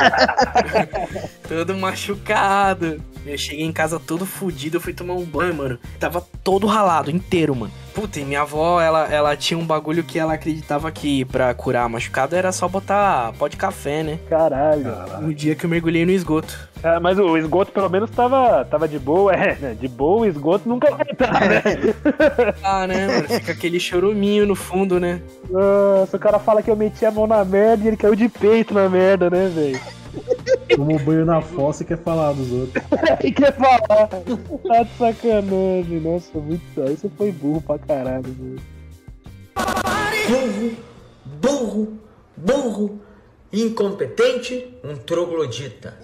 todo machucado. Eu cheguei em casa todo fudido, eu fui tomar um banho, mano. Tava todo ralado, inteiro, mano. Puta, e minha avó, ela, ela tinha um bagulho que ela acreditava que pra curar machucado era só botar pó de café, né? Caralho. No dia que eu mergulhei no esgoto. É, mas o esgoto pelo menos tava, tava de boa, é, né? De boa o esgoto nunca vai estar, né? Ah, né, mano? Fica aquele choruminho no fundo, né? Nossa, o cara fala que eu meti a mão na merda e ele caiu de peito na merda, né, velho? Tomou banho na fossa e quer falar dos outros. Aí quer falar. Tá de sacanagem. Nossa, muito. Aí você foi burro pra caralho, velho. Burro, burro, burro, incompetente, um troglodita.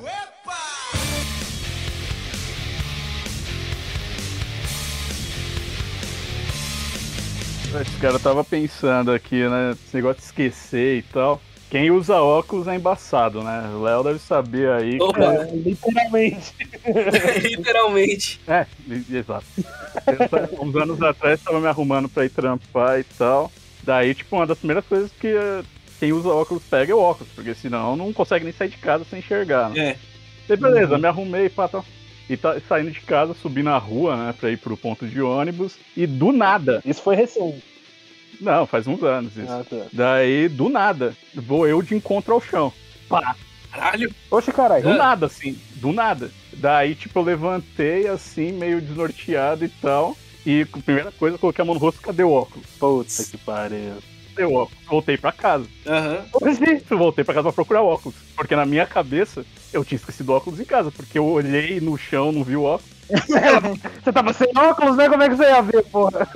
Esse cara tava pensando aqui, né? Esse negócio de esquecer e tal. Quem usa óculos é embaçado, né? O Léo deve saber aí. Opa. É, literalmente. Literalmente. É, exato. Eu, Uns anos atrás tava me arrumando pra ir trampar e tal. Daí, tipo, uma das primeiras coisas que eh, quem usa óculos pega é o óculos, porque senão não consegue nem sair de casa sem enxergar, né? É. Daí, beleza, me arrumei, pá, tal. E tá saindo de casa, subi na rua, né, pra ir pro ponto de ônibus, e do nada, Isso foi recente. não, faz uns anos isso. Ah, tá. Daí, do nada, vou eu de encontro ao chão. Pá, Caralho. Oxe, caralho. do nada, assim, do nada. Daí, tipo, eu levantei, assim, meio desnorteado e tal. E a primeira coisa, eu coloquei a mão no rosto, cadê o óculos? Puta que pariu. Cadê o óculos? Voltei pra casa. Eu voltei pra casa pra procurar o óculos. Porque na minha cabeça, eu tinha esquecido o óculos em casa. Porque eu olhei no chão, não vi o óculos. Você tava sem óculos, né? Como é que você ia ver, porra?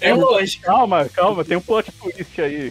É lógico. Calma, calma, tem um plot twist aí.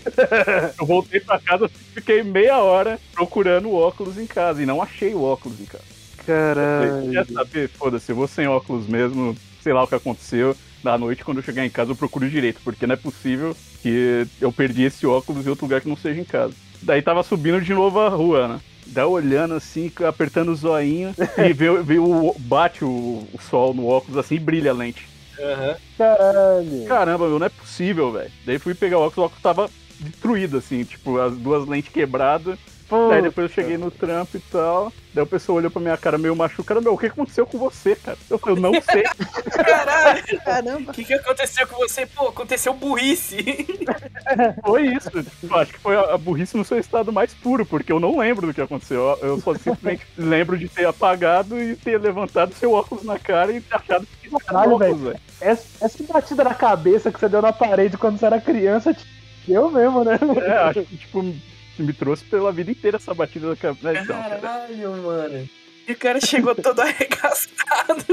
Eu voltei pra casa, fiquei meia hora procurando o óculos em casa. E não achei o óculos em casa. Caralho. Quer saber? Foda-se, eu vou sem óculos mesmo, sei lá o que aconteceu. Da noite, quando eu chegar em casa, eu procuro direito, porque não é possível que eu perdi esse óculos em outro lugar que não seja em casa. Daí tava subindo de novo a rua, né? Daí olhando assim, apertando o zoinho, e vê, vê o, bate o, o sol no óculos assim e brilha a lente. Aham. Caralho. Caramba, meu, não é possível, velho. Daí fui pegar o óculos, o óculos tava destruído, assim, tipo, as duas lentes quebradas. Daí depois eu cheguei no trampo e tal. Daí o pessoal olhou pra minha cara meio machucado. Meu, o que aconteceu com você, cara? Eu falei, eu não sei. Caralho. Caramba. O que, que aconteceu com você? Pô, aconteceu burrice. Foi isso. Tipo, acho que foi a burrice no seu estado mais puro, porque eu não lembro do que aconteceu. Eu só simplesmente lembro de ter apagado e ter levantado seu óculos na cara e achado que tinha Caralho, velho. Essa, essa batida na cabeça que você deu na parede quando você era criança, te- eu mesmo, né? É, acho que, tipo, me trouxe pela vida inteira essa batida na cabeça. Então, cara. Caralho, mano. E o cara chegou todo arregaçado.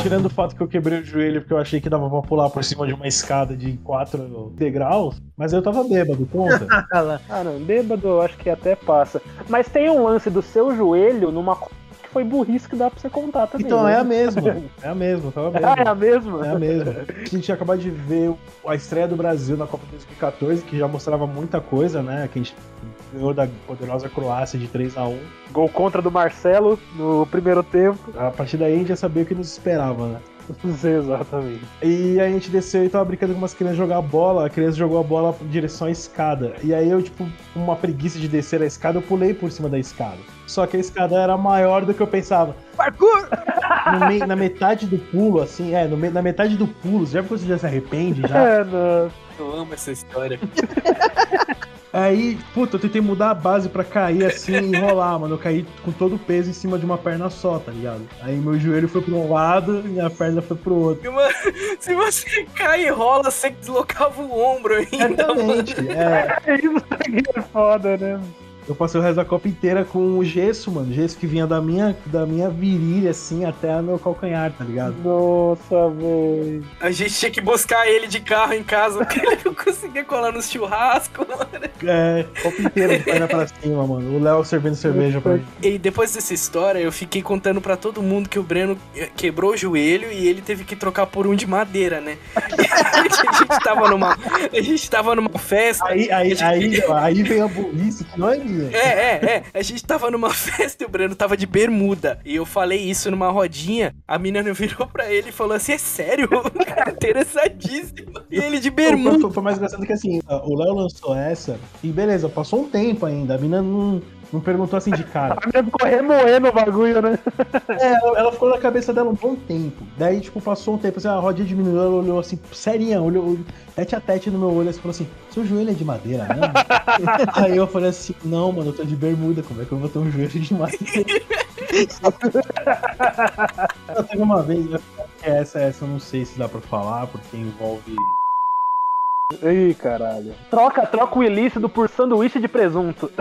Tirando o fato que eu quebrei o joelho porque eu achei que dava pra pular por cima de uma escada de quatro degraus, mas eu tava bêbado, conta. Ah, não, bêbado eu acho que até passa. Mas tem um lance do seu joelho numa foi burrice que dá pra você contar também. Então né? é a mesma, é a mesma, tava Ah, é a mesma? É a mesma. A gente acabado de ver a estreia do Brasil na Copa 2014, que já mostrava muita coisa, né? Que a gente ganhou da poderosa Croácia de 3 a 1 Gol contra do Marcelo no primeiro tempo. A partir daí a gente já sabia o que nos esperava, né? Exatamente. E a gente desceu e tava brincando com umas crianças jogar bola. A criança jogou a bola em direção à escada. E aí eu, tipo, com uma preguiça de descer a escada, eu pulei por cima da escada. Só que a escada era maior do que eu pensava. Parkour! No mei- na metade do pulo, assim, é, no me- na metade do pulo, já que você já se arrepende já. É, não. Eu amo essa história. Aí, puta, eu tentei mudar a base pra cair assim e rolar, mano. Eu caí com todo o peso em cima de uma perna só, tá ligado? Aí meu joelho foi pro um lado e minha perna foi pro outro. E, mano, se você cai e rola, você deslocava o ombro ainda, mano. Exatamente, é. Isso aqui é foda, né? Eu passei o resto da Copa inteira com o gesso, mano. Gesso que vinha da minha, da minha virilha, assim, até meu calcanhar, tá ligado? Nossa, velho. A gente tinha que buscar ele de carro em casa, porque ele não conseguia colar no churrasco, mano. É, copo inteiro de perna pra cima, mano. O Léo servindo cerveja pra mim. E depois dessa história, eu fiquei contando pra todo mundo que o Breno quebrou o joelho e ele teve que trocar por um de madeira, né? a gente tava numa, a gente tava numa festa. Aí, aí, a gente- aí, aí vem a burrice que não é minha. É, é, é. A gente tava numa festa e o Breno tava de bermuda. E eu falei isso numa rodinha. A menina virou pra ele e falou assim: É sério? Interessadíssimo. E ele de bermuda. foi- foi mais engraçado que assim, o Léo lançou essa e beleza, passou um tempo ainda. A mina não, não perguntou assim de cara. A menina ficou remoendo o bagulho, né? É, ela, ficou na cabeça dela um bom tempo. Daí, tipo, passou um tempo, assim, a rodinha diminuiu, ela olhou assim, serinha, olhou tete a tete no meu olho, assim, falou assim, seu joelho é de madeira, né? Aí eu falei assim, não, mano, eu tô de bermuda, como é que eu vou ter um joelho de madeira? Eu teve uma vez, essa, essa eu não sei se dá pra falar, porque envolve... Ih, caralho. Troca, troca o ilícito por sanduíche de presunto.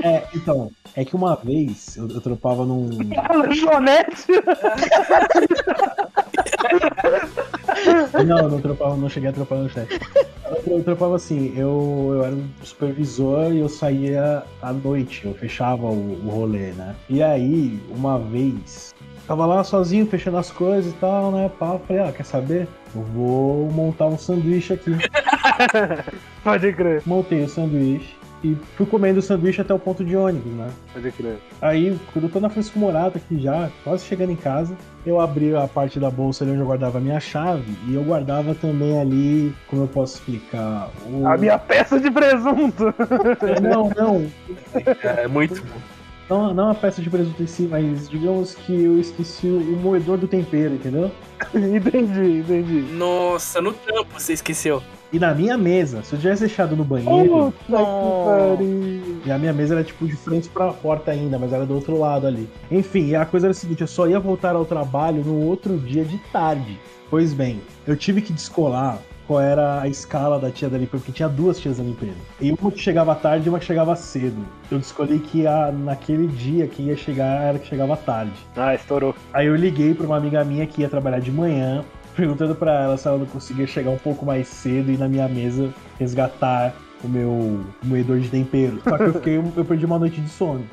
É, então, é que uma vez eu, eu trampava num... Lanchonete. Não, eu não trampava, não cheguei a trampar no chat. Eu, eu trampava assim, eu, eu era um supervisor e eu saía à noite, eu fechava o, o rolê, né? E aí, uma vez, tava lá sozinho, fechando as coisas e tal, né? Pá, falei, ah, quer saber? Eu vou montar um sanduíche aqui. Pode crer, Montei o sanduíche e fui comendo o sanduíche até o ponto de ônibus, né? pode crer. Aí, quando eu tô na Francisco Morato aqui já, quase chegando em casa, eu abri a parte da bolsa ali onde eu guardava a minha chave e eu guardava também ali, como eu posso explicar? O... A minha peça de presunto. Não, não, É muito bom. Não, não a peça de presunto em si, mas digamos que eu esqueci o moedor do tempero, entendeu? entendi, entendi. Nossa, no trampo você esqueceu. E na minha mesa, se eu tivesse deixado no banheiro, Puta. E a minha mesa era tipo de frente pra porta ainda, mas era do outro lado ali. Enfim, a coisa era a seguinte: eu só ia voltar ao trabalho no outro dia de tarde. Pois bem, eu tive que descolar qual era a escala da tia da limpeza, porque tinha duas tias da limpeza. E uma que chegava tarde e uma que chegava cedo. Eu descolhi que a, naquele dia que ia chegar era que chegava tarde. Ah, estourou. Aí eu liguei pra uma amiga minha que ia trabalhar de manhã, perguntando pra ela se ela não conseguia chegar um pouco mais cedo e ir na minha mesa resgatar o meu moedor de tempero. Só que eu, fiquei, eu perdi uma noite de sono.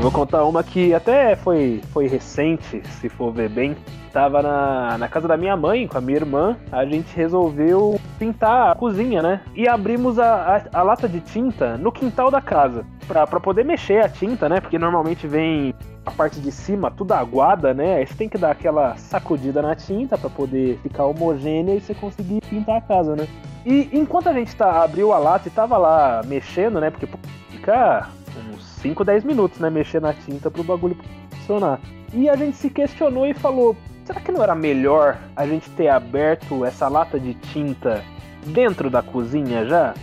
Eu vou contar uma que até foi, foi recente, se for ver bem. Tava na, na casa da minha mãe com a minha irmã. A gente resolveu pintar a cozinha, né? E abrimos a, a, a lata de tinta no quintal da casa. Pra, pra poder mexer a tinta, né? Porque normalmente vem a parte de cima tudo aguada, né? Aí você tem que dar aquela sacudida na tinta pra poder ficar homogênea e você conseguir pintar a casa, né? E enquanto a gente tá, abriu a lata e tava lá mexendo, né? Porque fica uns 5, 10 minutos, né? Mexer na tinta pro bagulho funcionar. E a gente se questionou e falou: será que não era melhor a gente ter aberto essa lata de tinta dentro da cozinha já?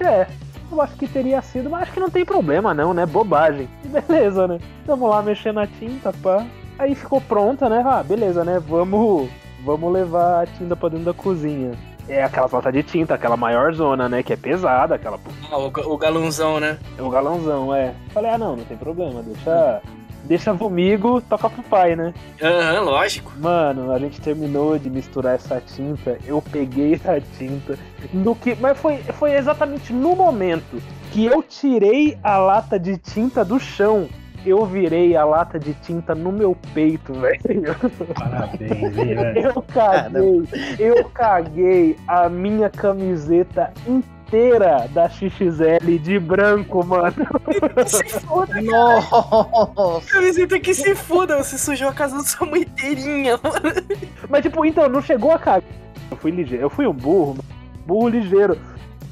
É, eu acho que teria sido, mas acho que não tem problema não, né? Bobagem. Beleza, né? Vamos lá mexer na tinta, pá. Aí ficou pronta, né? Ah, beleza, né? Vamos, vamos levar a tinta pra dentro da cozinha. É aquela lata de tinta, aquela maior zona, né? Que é pesada, aquela Ah, o, o galãozão, né? é o galãozão, é. Falei, ah não, não tem problema, deixa. Deixa comigo, toca pro pai, né? Aham, lógico. Mano, a gente terminou de misturar essa tinta, eu peguei a tinta no que. Mas foi, foi exatamente no momento que eu tirei a lata de tinta do chão. Eu virei a lata de tinta no meu peito, velho. Parabéns, velho. Eu caguei, eu caguei a minha camiseta inteira da XXL de branco, mano. Se foda, Nossa! camiseta que se foda, você sujou a casa da sua mãe inteirinha, mano. Mas tipo, então, não chegou a cagar. Eu fui ligeiro, eu fui um burro, mano. burro ligeiro.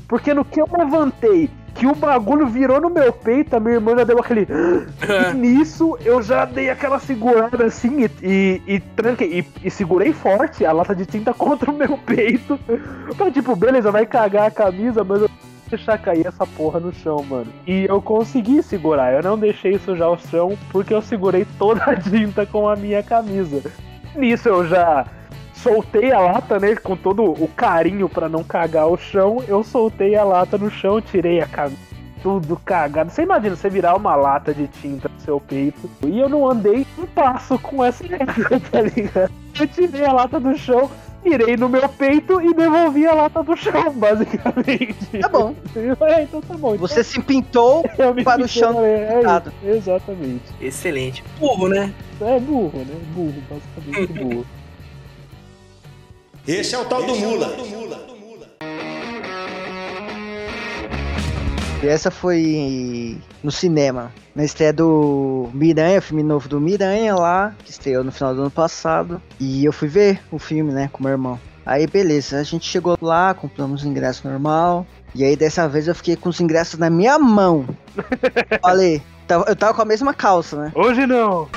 Porque no que eu levantei, que o bagulho virou no meu peito, a minha irmã já deu aquele. E nisso eu já dei aquela segurada assim e, e, e tranquei. E, e segurei forte a lata de tinta contra o meu peito. Pra tipo, beleza, vai cagar a camisa, mas eu vou deixar cair essa porra no chão, mano. E eu consegui segurar, eu não deixei sujar o chão porque eu segurei toda a tinta com a minha camisa. Nisso eu já soltei a lata, né, com todo o carinho pra não cagar o chão. Eu soltei a lata no chão, tirei a camisa tudo cagado. Você imagina você virar uma lata de tinta no seu peito e eu não andei um passo com essa época, tá ligado? Eu tirei a lata do chão, tirei no meu peito e devolvi a lata do chão, basicamente. Tá bom. É, então tá bom. Então, Você se pintou eu me para o fiquei- chão. É, isso, exatamente. Excelente. Burro, né? É burro, né? Burro, basicamente burro. Esse é o tal do Mula. E essa foi no cinema. Na estreia do Miranha, filme novo do Miranha lá, que estreou no final do ano passado. E eu fui ver o filme, né, com meu irmão. Aí beleza, a gente chegou lá, compramos o ingresso normal. E aí dessa vez eu fiquei com os ingressos na minha mão. Falei, eu tava com a mesma calça, né? Hoje não!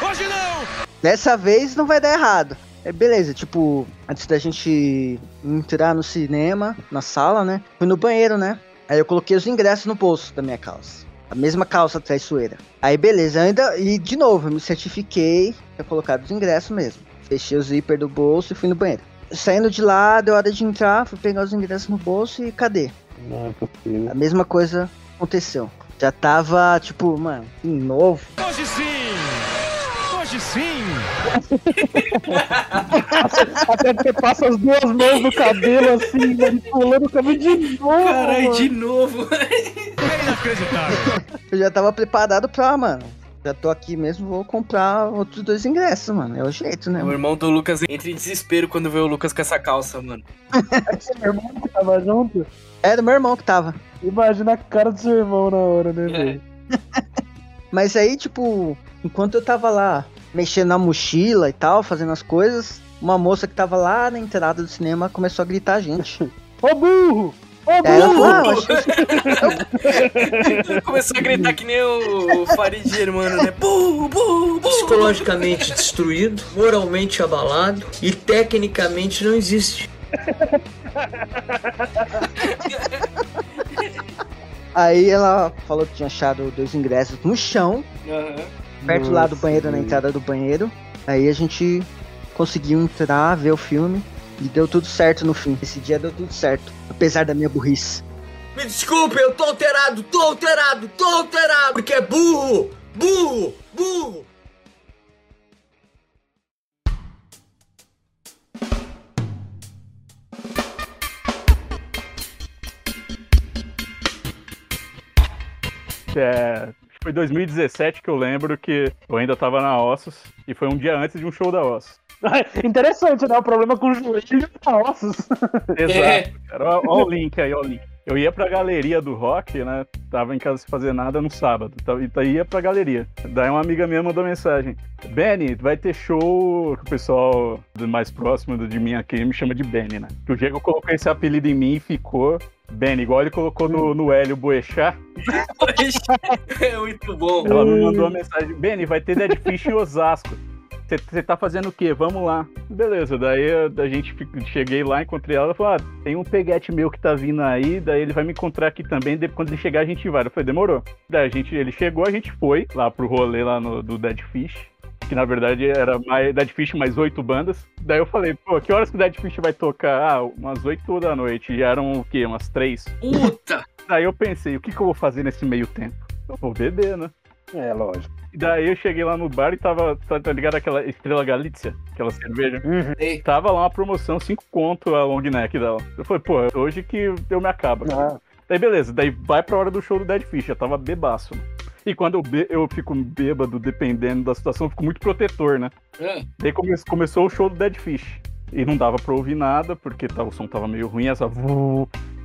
Dessa vez não vai dar errado. É beleza, tipo, antes da gente entrar no cinema, na sala, né? Fui no banheiro, né? Aí eu coloquei os ingressos no bolso da minha calça. A mesma calça traiçoeira. Aí beleza, ainda. E de novo, eu me certifiquei pra colocar os ingressos mesmo. Fechei o zíper do bolso e fui no banheiro. Saindo de lá, deu hora de entrar, fui pegar os ingressos no bolso e cadê? Não é possível. A mesma coisa aconteceu. Já tava, tipo, mano, de novo. Hoje sim! Hoje sim! Até que você passa as duas mãos no cabelo assim, manipulando o cabelo de novo. Caralho, de novo. É inacreditável! Eu já tava preparado pra, mano. Já tô aqui mesmo, vou comprar outros dois ingressos, mano. É o jeito, né? O mano? irmão do Lucas entra em desespero quando vê o Lucas com essa calça, mano. Seu irmão que tava junto? Era meu irmão que tava. Imagina a cara do seu irmão na hora, né, É. velho? Mas aí, tipo, enquanto eu tava lá mexendo na mochila e tal, fazendo as coisas, uma moça que tava lá na entrada do cinema começou a gritar a gente. Ô burro! Ô ela falou, ah, burro! achei Começou a gritar que nem o Farid Germano, né? Burro, burro, burro. Psicologicamente destruído, moralmente abalado e tecnicamente não existe. Aí ela falou que tinha achado dois ingressos no chão, Aham. Perto lá do Nossa, banheiro, na entrada do banheiro. Aí a gente conseguiu entrar, ver o filme e deu tudo certo no fim. Esse dia deu tudo certo, apesar da minha burrice. Me desculpe, eu tô alterado, tô alterado, tô alterado, porque é burro, burro, burro. É, foi 2017 que eu lembro que eu ainda tava na Ossos e foi um dia antes de um show da Ossos. Interessante, né? O problema com o joelho e ossos. Exato, cara. Ó, ó o link aí, ó o link. Eu ia pra galeria do rock, né? Tava em casa sem fazer nada no sábado. Então, e daí ia pra galeria. Daí uma amiga minha mandou mensagem: Benny, vai ter show. que O pessoal mais próximo de mim aqui me chama de Benny, né? Que o Diego colocou esse apelido em mim e ficou Benny, igual ele colocou no, no Hélio Boechat. É muito bom. Ela me mandou uma mensagem: Benny, vai ter Dead Fish em Osasco. Você tá fazendo o quê? Vamos lá. Beleza, daí a, a gente cheguei lá, encontrei ela, ela falou: ah, tem um peguete meu que tá vindo aí, daí ele vai me encontrar aqui também, depois quando ele chegar a gente vai. Eu falei, demorou. Daí a gente, ele chegou, a gente foi lá pro rolê lá no, do Dead Fish. Que na verdade era mais Dead Fish mais oito bandas. Daí eu falei, pô, que horas que o Dead Fish vai tocar? Ah, umas oito da noite. E eram o quê? Umas três. Puta! Daí eu pensei, o que, que eu vou fazer nesse meio tempo? Eu vou beber, né? É, lógico. E daí eu cheguei lá no bar e tava, tá, tá ligado aquela Estrela Galícia, aquela cerveja? Ei. Tava lá uma promoção, 5 conto a long neck dela. Eu falei, pô, hoje que eu me acabo. Ah, Daí beleza, daí vai pra hora do show do Dead Fish, já tava bebaço. E quando eu, be- eu fico bêbado, dependendo da situação, eu fico muito protetor, né? Ah, Daí come- começou o show do Dead Fish. E não dava pra ouvir nada, porque tá- o som tava meio ruim, essa.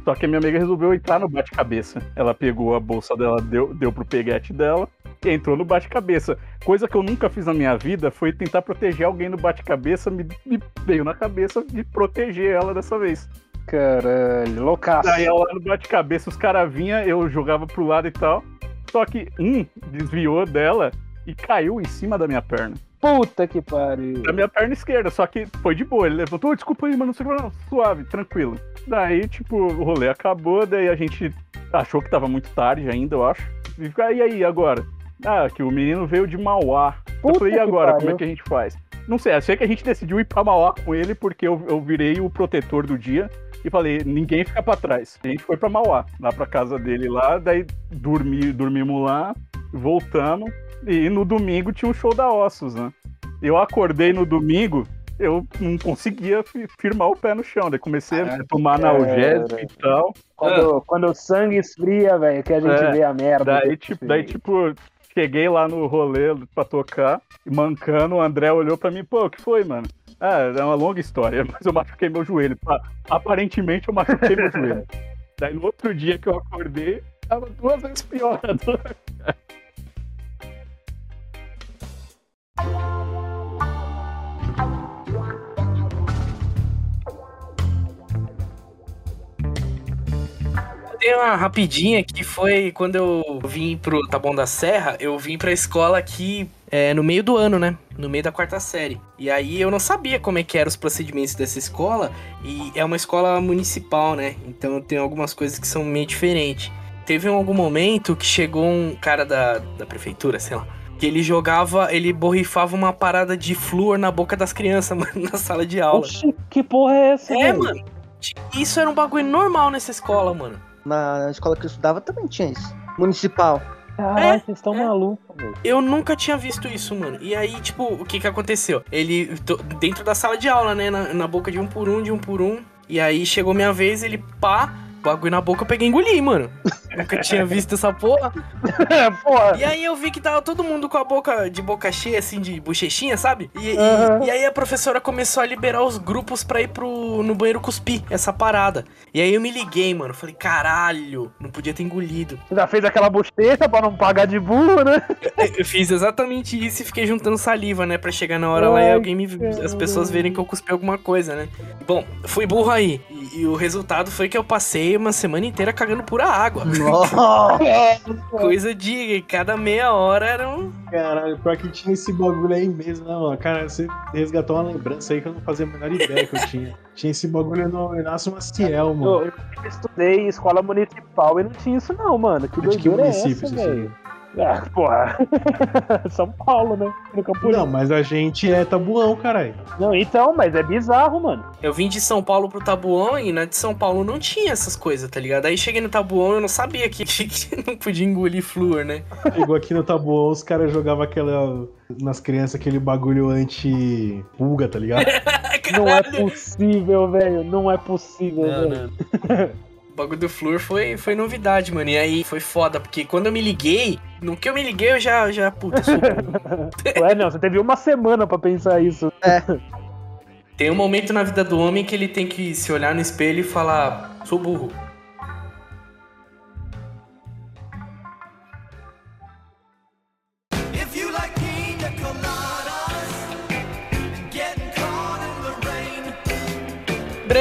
Só que a minha amiga resolveu entrar no bate-cabeça. Ela pegou a bolsa dela, deu, deu pro peguete dela e entrou no bate-cabeça. Coisa que eu nunca fiz na minha vida foi tentar proteger alguém no bate-cabeça, me, me veio na cabeça de proteger ela dessa vez. caralho, loucaço. Daí ela no bate-cabeça, os caras vinham, eu jogava pro lado e tal. Só que um desviou dela e caiu em cima da minha perna. Puta que pariu. Da minha perna esquerda, só que foi de boa. Ele levantou, "Ô, desculpa aí, mano, não sei o que, não, suave, tranquilo. Daí, tipo, o rolê acabou, daí a gente achou que tava muito tarde ainda, eu acho. E fica, e aí, agora? Ah, que o menino veio de Mauá. eu Puta falei, e agora, pariu. como é que a gente faz? Não sei, achei que a gente decidiu ir pra Mauá com ele porque eu, eu virei o protetor do dia. e falei, ninguém fica pra trás. A gente foi pra Mauá, lá pra casa dele lá, daí dormi, dormimos lá, voltamos, e no domingo tinha um show da Ossos, né? Eu acordei no domingo, eu não conseguia fi- firmar o pé no chão, daí comecei a tomar analgésico e tal. Quando, quando o sangue esfria, velho, que a gente É, vê a merda. Daí, tipo, daí, tipo, cheguei lá no rolê pra tocar, e mancando, o André olhou pra mim, pô, o que foi, mano? Ah, é uma longa história, mas eu machuquei meu joelho. Pa- Aparentemente eu machuquei meu joelho. Daí no outro dia que eu acordei, tava duas vezes pior. a dor. Tem uma rapidinha que foi quando eu vim pro Taboão da Serra, eu vim pra escola aqui é, no meio do ano, né? No meio da quarta série. E aí eu não sabia como é que eram os procedimentos dessa escola. E é uma escola municipal, né? Então tem algumas coisas que são meio diferentes. Teve um, algum momento que chegou um cara da, da prefeitura, sei lá. Que ele jogava, ele borrifava uma parada de flúor na boca das crianças, mano, na sala de aula. Oxi, que porra é essa, É, velho? mano. Isso era um bagulho normal nessa escola, mano. Na escola que eu estudava também tinha isso. Municipal. Caralho, É, vocês estão é. malucos, velho. Eu nunca tinha visto isso, mano. E aí, tipo, o que que aconteceu? Ele, dentro da sala de aula, né, na, na boca de um por um, de um por um. E aí chegou minha vez, ele pá, bagulho na boca, eu peguei e engoli, mano. Nunca tinha visto essa porra. porra. E aí eu vi que tava todo mundo com a boca de boca cheia, assim, de bochechinha, sabe? E, e- Aham. e aí a professora começou a liberar os grupos pra ir pro, no banheiro cuspir essa parada. E aí eu me liguei, mano. Falei, caralho, não podia ter engolido. Já fez aquela bochecha pra não pagar de burro, né? Eu fiz exatamente isso e fiquei juntando saliva, né? Pra chegar na hora lá e Ai, alguém me. As pessoas verem que eu cuspi alguma coisa, né? Bom, fui burro aí. E, e o resultado foi que eu passei uma semana inteira cagando pura água. Coisa de cada meia hora era um. Caralho, pior que tinha esse bagulho aí mesmo, né, mano? Cara, você resgatou uma lembrança aí que eu não fazia a menor ideia que eu tinha. Tinha esse bagulho no Inácio Maciel, mano. Eu, eu estudei em escola municipal e não tinha isso não, mano. Que De que é município essa, você velho? Ah, porra. São Paulo, né? No Campo Não, mas a gente é tabuão, caralho. Não, então, mas é bizarro, mano. Eu vim de São Paulo pro Tabuão e na de São Paulo não tinha essas coisas, tá ligado? Aí cheguei no Tabuão e eu não sabia que, que não podia engolir flúor, né? Chegou aqui no tabuão, os caras jogavam aquela. Nas crianças aquele bagulho anti-pulga, tá ligado? Não é possível, velho. Não é possível, Não, velho. O bagulho do flúor foi, foi novidade, mano. E aí foi foda, porque quando eu me liguei, no que eu me liguei, eu já, já puta, eu sou burro. Ué, não, você teve uma semana pra pensar isso. Tem um momento na vida do homem que ele tem que se olhar no espelho e falar, sou burro.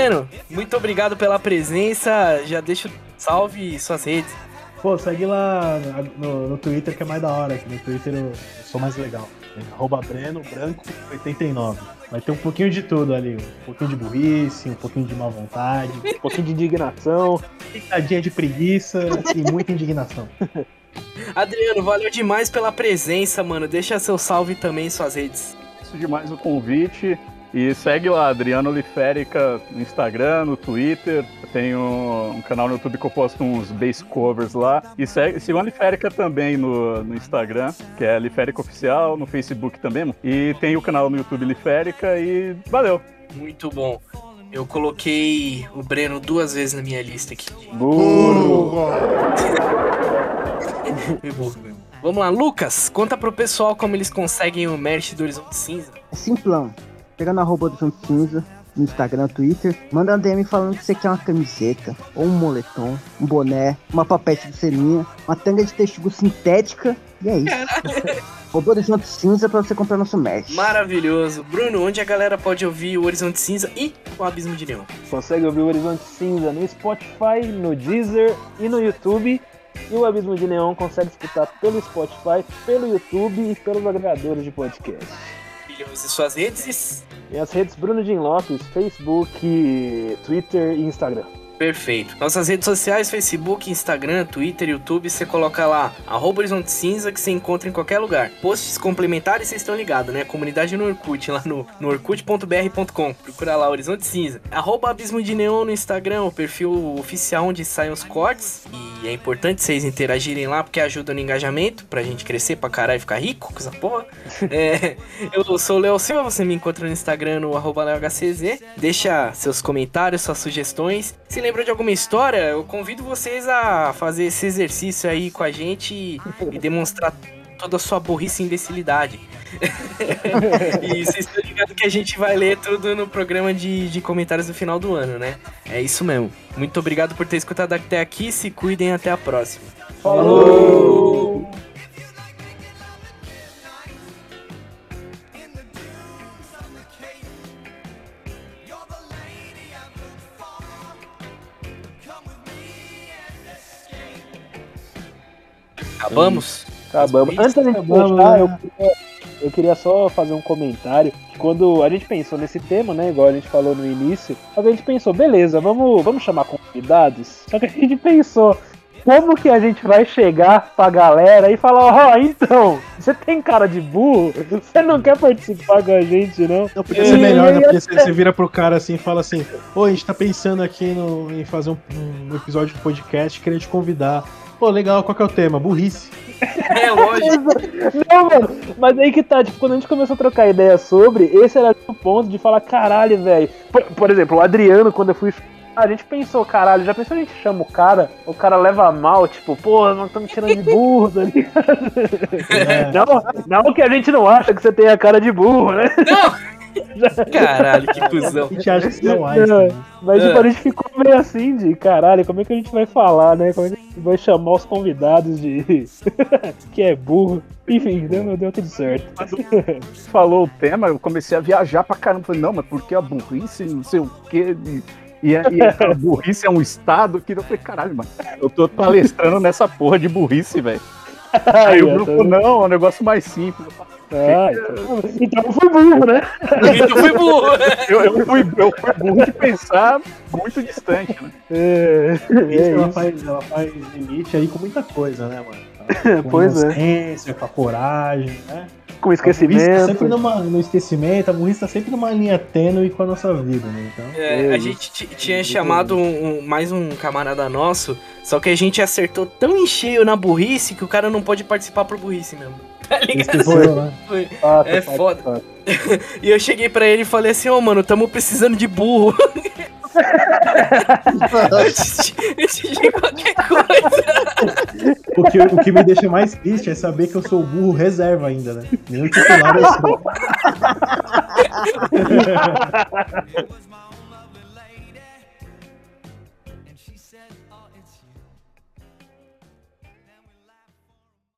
Breno, muito obrigado pela presença. Já deixo salve suas redes. Pô, segue lá no, no Twitter que é mais da hora. que No Twitter eu, sou mais legal. É Arroba Breno Branco 89. Vai ter um pouquinho de tudo ali. Um pouquinho de burrice, um pouquinho de má vontade, Um pouquinho de indignação. pitadinha de preguiça e muita indignação. Adriano, valeu demais pela presença, mano. Deixa seu salve também em suas redes. Isso demais o convite. E segue lá, Adriano Liférica no Instagram, no Twitter. Eu tenho um canal no YouTube que eu posto uns bass covers lá. E segue, siga a Liférica também no, no Instagram, que é Liférica Oficial, no Facebook também. E tem o canal no YouTube Liférica e valeu. Muito bom. Eu coloquei o Breno duas vezes na minha lista aqui. Burro mesmo. Vamos lá, Lucas, conta pro pessoal como eles conseguem o merch do Horizonte Cinza. É simplão. Chega na arroba do Santo Cinza, no Instagram, Twitter, manda uma DM falando que você quer uma camiseta, ou um moletom, um boné, uma papete de selinha, uma tanga de texugo sintética, e é isso. Do Santo Cinza pra você comprar nosso merch. Maravilhoso. Bruno, onde a galera pode ouvir o Horizonte Cinza e o Abismo de Neon? Consegue ouvir o Horizonte Cinza no Spotify, no Deezer e no YouTube. E o Abismo de Neon consegue escutar pelo Spotify, pelo YouTube e pelos agregadores de podcast. E suas redes? E as redes Bruno Jim Lopes, Facebook, Twitter e Instagram. Perfeito. Nossas redes sociais, Facebook, Instagram, Twitter, YouTube, você coloca lá, arroba Horizonte Cinza, que você encontra em qualquer lugar. Posts complementares, vocês estão ligados, né? Comunidade no Orkut, lá no, no orkut.br.com. Procura lá, Horizonte Cinza. Arroba Abismo de Neon no Instagram, o perfil oficial onde saem os cortes. E é importante vocês interagirem lá, porque ajuda no engajamento, pra gente crescer pra caralho e ficar rico com essa porra. É, eu sou o Leo Silva, você me encontra no Instagram no arroba LeoHCZ. Deixa seus comentários, suas sugestões. Se lembra de alguma história, eu convido vocês a fazer esse exercício aí com a gente e, e demonstrar toda a sua burrice e imbecilidade. e vocês estão ligados que a gente vai ler tudo no programa de, de comentários do final do ano, né? É isso mesmo. Muito obrigado por ter escutado até aqui. Se cuidem até a próxima. Falou! Acabamos? Acabamos. Antes da gente Acabamos, fechar, né? eu queria, eu queria só fazer um comentário. Quando a gente pensou nesse tema, né? Igual a gente falou no início, a gente pensou, beleza, vamos, vamos chamar convidados. Só que a gente pensou, como que a gente vai chegar pra galera e falar, ó, então, você tem cara de burro, você não quer participar com a gente, não? Não, podia ser melhor, né? Porque você, você vira pro cara assim e fala assim: Ô, a gente tá pensando aqui no, em fazer um, um episódio de podcast, queria te convidar. Pô, legal, qual que é o tema? Burrice. É lógico. Não, mano, mas aí que tá, tipo, quando a gente começou a trocar ideia sobre, esse era o ponto de falar, caralho, velho. Por, por exemplo, o Adriano, quando eu fui. A gente pensou, caralho, já pensou a gente chama o cara, o cara leva mal, tipo, pô, nós estamos tirando de burro, tá ligado? É. Não, não que a gente não acha que você tem a cara de burro, né? Caralho, que cuzão. A gente acha que você é Einstein. mas tipo, É. a gente ficou meio assim de caralho, como é que a gente vai falar, né? Como é que a gente vai chamar os convidados de. que é burro. Enfim, deu, deu tudo certo. falou o tema, eu comecei a viajar pra caramba. Falei, não, mas por que a burrice, não sei o quê. E, e, a- e a burrice é um estado que eu falei, caralho, mano, eu tô palestrando nessa porra de burrice, velho. Aí o grupo, não, é um negócio mais simples. Ah, então, então eu fui burro, né? Então foi burro. Eu, eu fui, eu fui burro de pensar muito distante, né? É, Isso é ela, isso. faz, ela faz limite aí com muita coisa, né, mano? Com Pois é. com a coragem, né? Com A burrice tá esquecimento. sempre numa, no esquecimento, a burrice tá sempre numa linha tênue com a nossa vida, né? Então, É, a gente t- tinha chamado um- um- mais um camarada nosso, só que a gente acertou tão em cheio na burrice que o cara não pode participar por burrice mesmo. Tá ligado? né? Foi. Fato, É fato, foda. fato. E eu cheguei pra ele e falei assim, ô mano, tamo precisando de burro. antes, antes de qualquer coisa. O que, o que me deixa mais triste é saber que eu sou o burro reserva ainda, né? Nem o titular eu sou.